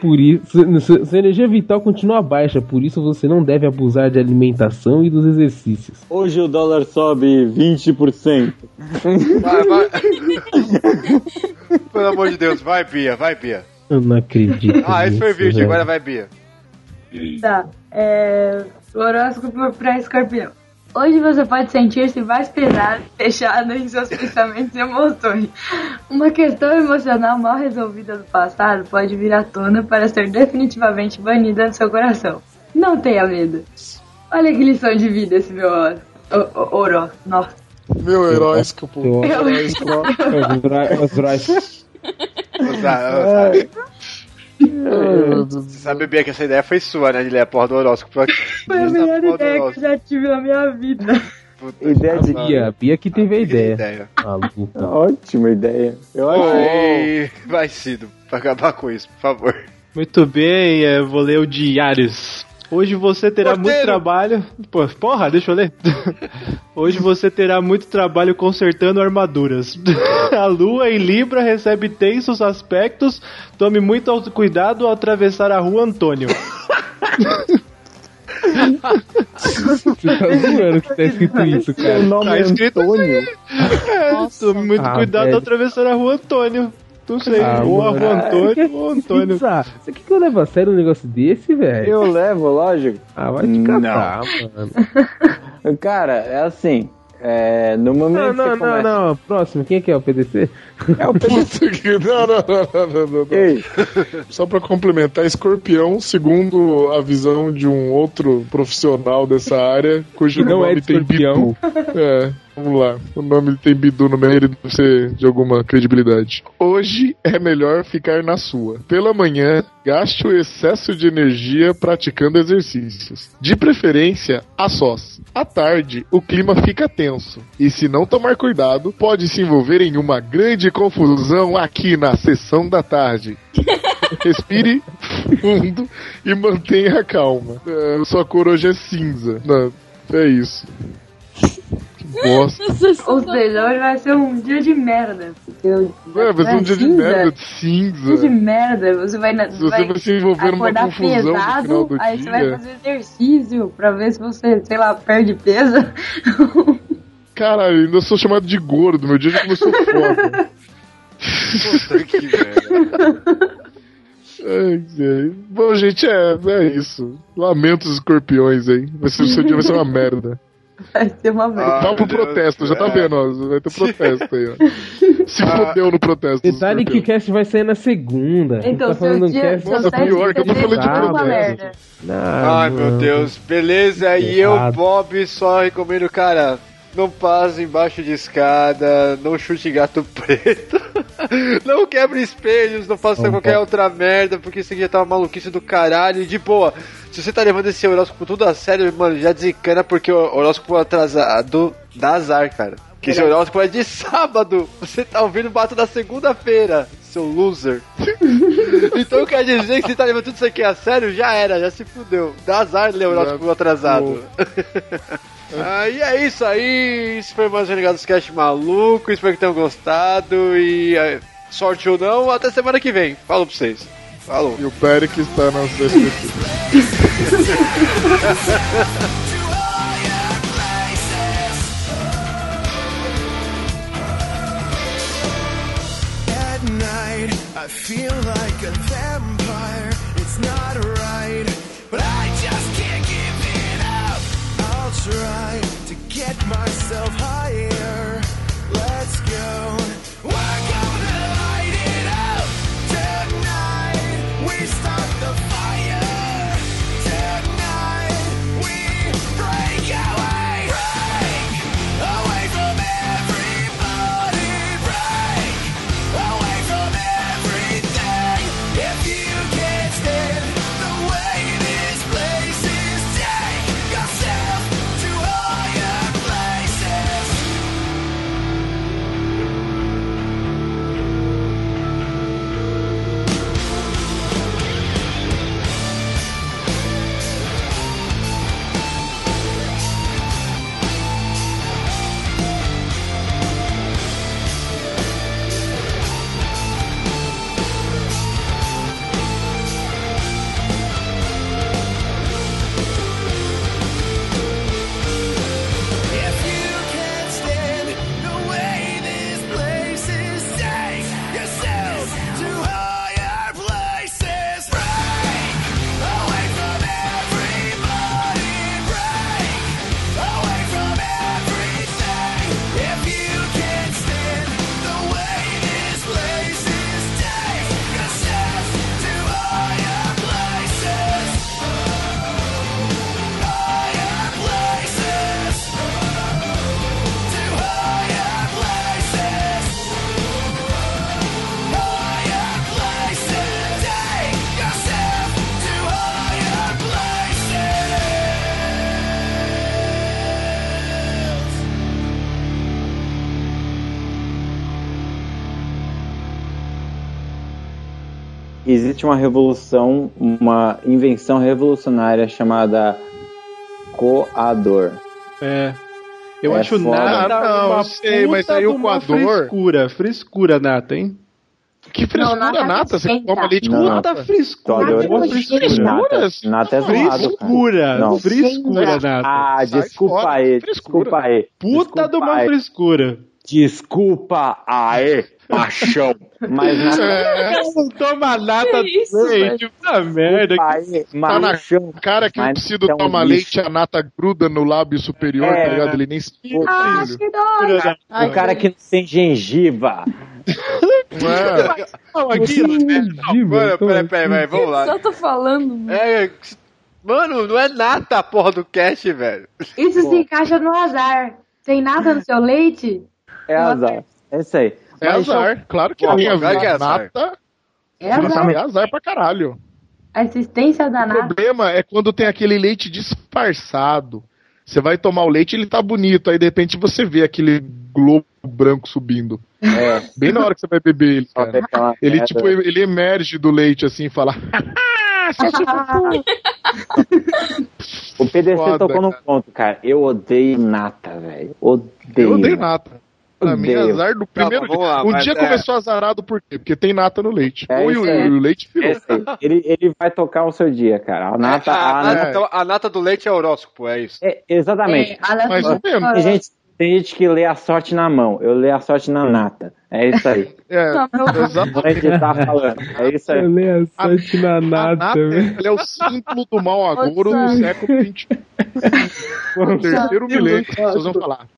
Speaker 5: Por isso, sua, sua energia vital continua baixa, por isso você não deve abusar de alimentação e dos exercícios.
Speaker 10: Hoje o dólar sobe 20%.
Speaker 4: Vai, vai. <laughs> Pelo amor de Deus, vai, Bia, vai, Bia.
Speaker 5: Eu não acredito.
Speaker 4: Ah, esse foi o
Speaker 5: nisso,
Speaker 4: vídeo,
Speaker 5: velho.
Speaker 4: agora vai, Bia.
Speaker 6: Tá. É. Horóscopo pra escorpião. Hoje você pode sentir-se mais pesado, <laughs> fechado em seus pensamentos e emoções. Uma questão emocional mal resolvida do passado pode vir à tona para ser definitivamente banida do seu coração. Não tenha medo. Olha que lição de vida esse meu o- o- horó. Nossa.
Speaker 8: Meu heróiscopo.
Speaker 5: Eu-
Speaker 6: Eu-
Speaker 5: Os <laughs>
Speaker 4: Você sabe bem que essa ideia foi sua, né, de ler a porra do horóscopo.
Speaker 6: Foi a melhor ideia que eu já tive na minha vida.
Speaker 10: Ideia de
Speaker 5: Bia, Bia que teve a ideia.
Speaker 4: ideia.
Speaker 5: Maluco.
Speaker 10: Ótima ideia. Eu acho
Speaker 4: Oi, vai, Cido, pra acabar com isso, por favor.
Speaker 9: Muito bem, é, vou ler o Diários. Hoje você terá muito
Speaker 4: Porteiro!
Speaker 9: trabalho. Pô, porra, deixa eu ler. <laughs> Hoje você terá muito trabalho consertando armaduras. <laughs> A lua em Libra recebe tensos aspectos. Tome muito cuidado ao atravessar a rua Antônio. <laughs>
Speaker 5: Você tá zoando que tá escrito isso, cara.
Speaker 9: Tá escrito
Speaker 10: Antônio.
Speaker 9: É, tome muito
Speaker 5: Ah,
Speaker 9: cuidado
Speaker 5: velho.
Speaker 9: ao atravessar a rua Antônio. Não sei,
Speaker 5: Ah,
Speaker 9: ou rua Antônio ou <laughs> Antônio.
Speaker 5: Pizza, Você quer que eu leve a sério um negócio desse, velho?
Speaker 10: Eu levo, lógico.
Speaker 5: Ah, vai te catar, mano. <laughs>
Speaker 10: Cara, é assim. É, no momento
Speaker 5: Não,
Speaker 10: que
Speaker 5: não, não,
Speaker 10: começa...
Speaker 5: não. Próximo, quem é que é o PDC?
Speaker 10: É o <laughs>
Speaker 8: Puta que... Não, não, não, não, não, não.
Speaker 10: Ei,
Speaker 8: Só pra complementar, escorpião, segundo a visão de um outro profissional dessa área, cujo
Speaker 5: Não
Speaker 8: nome
Speaker 5: é
Speaker 8: tem
Speaker 5: escorpião.
Speaker 8: Bidu. É, vamos lá. O nome tem Bidu no meio, ele deve ser de alguma credibilidade. Hoje é melhor ficar na sua. Pela manhã, gaste o excesso de energia praticando exercícios. De preferência, a sós. À tarde, o clima fica tenso. E se não tomar cuidado, pode se envolver em uma grande confusão aqui na sessão da tarde. <laughs> Respire fundo e mantenha a calma. É, sua cor hoje é cinza. Não, é isso. Bosta. <laughs>
Speaker 6: Ou seja, hoje vai ser um dia de merda. eu-
Speaker 8: Ué, vai ser um dia de
Speaker 6: cinza.
Speaker 8: merda, de
Speaker 6: Dia de
Speaker 8: cinza.
Speaker 6: merda, você vai, na,
Speaker 8: você vai se envolver numa confusão no
Speaker 6: pesado,
Speaker 8: final do
Speaker 6: aí
Speaker 8: dia.
Speaker 6: você vai fazer exercício pra ver se você, sei lá, perde peso. <laughs>
Speaker 8: Caralho, ainda sou chamado de gordo, meu dia já começou <laughs> foda.
Speaker 4: Puta que merda.
Speaker 8: Bom, gente, é, é isso. Lamento os escorpiões aí. Vai ser, o seu dia vai ser uma merda.
Speaker 6: Vai ser uma merda.
Speaker 4: Ah,
Speaker 8: pro
Speaker 4: Deus.
Speaker 8: protesto, já tá vendo, ó. Vai ter <laughs> protesto aí, ó. Se
Speaker 4: Ah.
Speaker 8: fodeu no protesto.
Speaker 5: Detalhe que o cast vai sair na segunda.
Speaker 6: Então,
Speaker 5: tá falando
Speaker 6: seu
Speaker 5: um
Speaker 6: dia,
Speaker 5: cast.
Speaker 6: seu
Speaker 8: Nossa,
Speaker 6: 7
Speaker 8: pior que eu não falei de protesto.
Speaker 6: merda.
Speaker 5: Ah,
Speaker 4: Ai, meu. Deus. Beleza, e eu. Bob, só recomendo, cara, não passe embaixo de escada, não chute gato <laughs> preto, não quebre espelhos, não faça qualquer outra merda, porque isso aqui já tá uma maluquice do caralho. E de boa, se você tá levando esse horóscopo tudo a sério, mano, já desencana, porque o horóscopo atrasado dá azar, cara. Que esse horóscopo é de sábado, você tá ouvindo o bato da segunda-feira, seu loser. <laughs> então quer dizer que você tá levando tudo isso aqui a sério, já era, já se fudeu. Dá azar ler o horóscopo atrasado. <laughs> Ah, e é isso aí. Isso foi mais um Renegados Cast maluco. Espero que tenham gostado. E é, sorte ou não, até semana que vem. Falou pra vocês. Falou.
Speaker 8: E o Perec está na <laughs>
Speaker 2: night, I feel like a vampire. It's not try to get myself higher. Let's go.
Speaker 10: Existe uma revolução, uma invenção revolucionária chamada coador.
Speaker 9: É. Eu
Speaker 10: É
Speaker 9: acho
Speaker 10: foda.
Speaker 9: nada
Speaker 8: Ah, não,
Speaker 9: uma
Speaker 8: sei, mas aí o coador-
Speaker 9: frescura, frescura, Nata, hein?
Speaker 8: Que frescura,
Speaker 6: Não, nata
Speaker 8: nata. Você toma leite com nata.
Speaker 9: frescura. Frescura.
Speaker 10: nata, nata é zoado.
Speaker 9: Frescura,
Speaker 10: Não.
Speaker 9: frescura, Nata.
Speaker 10: Ah, desculpa aí, desculpa aí.
Speaker 9: Puta
Speaker 10: desculpa
Speaker 9: de uma
Speaker 10: aí.
Speaker 9: frescura.
Speaker 10: Desculpa aí, paixão. Mas nata,
Speaker 8: É,
Speaker 9: Não toma nata
Speaker 12: Que isso,
Speaker 9: leite, puta merda.
Speaker 10: aí,
Speaker 8: Tá na
Speaker 10: machão.
Speaker 8: cara que o psido
Speaker 10: é um
Speaker 8: toma
Speaker 10: lixo.
Speaker 8: leite, a nata gruda no lábio superior,
Speaker 10: É.
Speaker 8: tá ligado? Ele nem se
Speaker 6: Ah,
Speaker 8: filho.
Speaker 6: que dói!
Speaker 12: Ai,
Speaker 10: O cara que não tem gengiva.
Speaker 8: É.
Speaker 9: Não, aqui,
Speaker 5: Gengiva,
Speaker 4: Mano, peraí, peraí, peraí, vamos lá.
Speaker 13: Só tô falando, mano.
Speaker 4: É, mano, não é nata a porra do cast, velho.
Speaker 6: Isso se encaixa no azar. Sem nada no seu leite?
Speaker 10: É azar. É isso aí.
Speaker 8: É
Speaker 10: Mas,
Speaker 8: azar, claro que
Speaker 4: Pô,
Speaker 8: tem a
Speaker 4: claro
Speaker 8: ver.
Speaker 4: que é azar.
Speaker 8: Nata
Speaker 6: É azar.
Speaker 8: é azar pra caralho.
Speaker 6: A existência da
Speaker 8: O
Speaker 6: nata.
Speaker 8: problema é quando tem aquele leite disfarçado. Você vai tomar o leite ele tá bonito, aí de repente você vê aquele globo branco subindo.
Speaker 10: É,
Speaker 8: Bem na hora que você vai beber ele, cara. Ele,
Speaker 10: merda.
Speaker 8: tipo, ele emerge do leite assim e fala. <laughs>
Speaker 10: O PDC
Speaker 8: Foda,
Speaker 10: tocou
Speaker 8: cara.
Speaker 10: ponto, cara. Eu odeio nata, velho. Odeio.
Speaker 8: Eu odeio nata. Pra mim, azar do primeiro dia.
Speaker 4: lá,
Speaker 8: um
Speaker 4: mas
Speaker 8: dia
Speaker 4: é-
Speaker 8: começou azarado por quê? Porque tem nata no leite.
Speaker 10: É
Speaker 8: o,
Speaker 10: aí.
Speaker 8: o leite virou.
Speaker 10: Esse aí, ele, ele vai tocar o seu dia, cara. A nata. <laughs>
Speaker 4: a,
Speaker 10: a
Speaker 4: nata,
Speaker 10: nata-
Speaker 4: então, a nata do leite é horóscopo, é isso.
Speaker 10: é, exatamente.
Speaker 6: É, a
Speaker 8: Mais ou menos.
Speaker 10: Tem gente, tem gente que lê a sorte na mão. Eu leio a sorte na nata. É isso aí.
Speaker 8: É, exatamente.
Speaker 10: editar falando. É isso
Speaker 5: Eu
Speaker 10: aí.
Speaker 5: leio a sorte na
Speaker 8: A
Speaker 5: nata,
Speaker 8: nata ele é o símbolo do mau agouro no século XX. <laughs> Terceiro milênio, que vocês vão falar.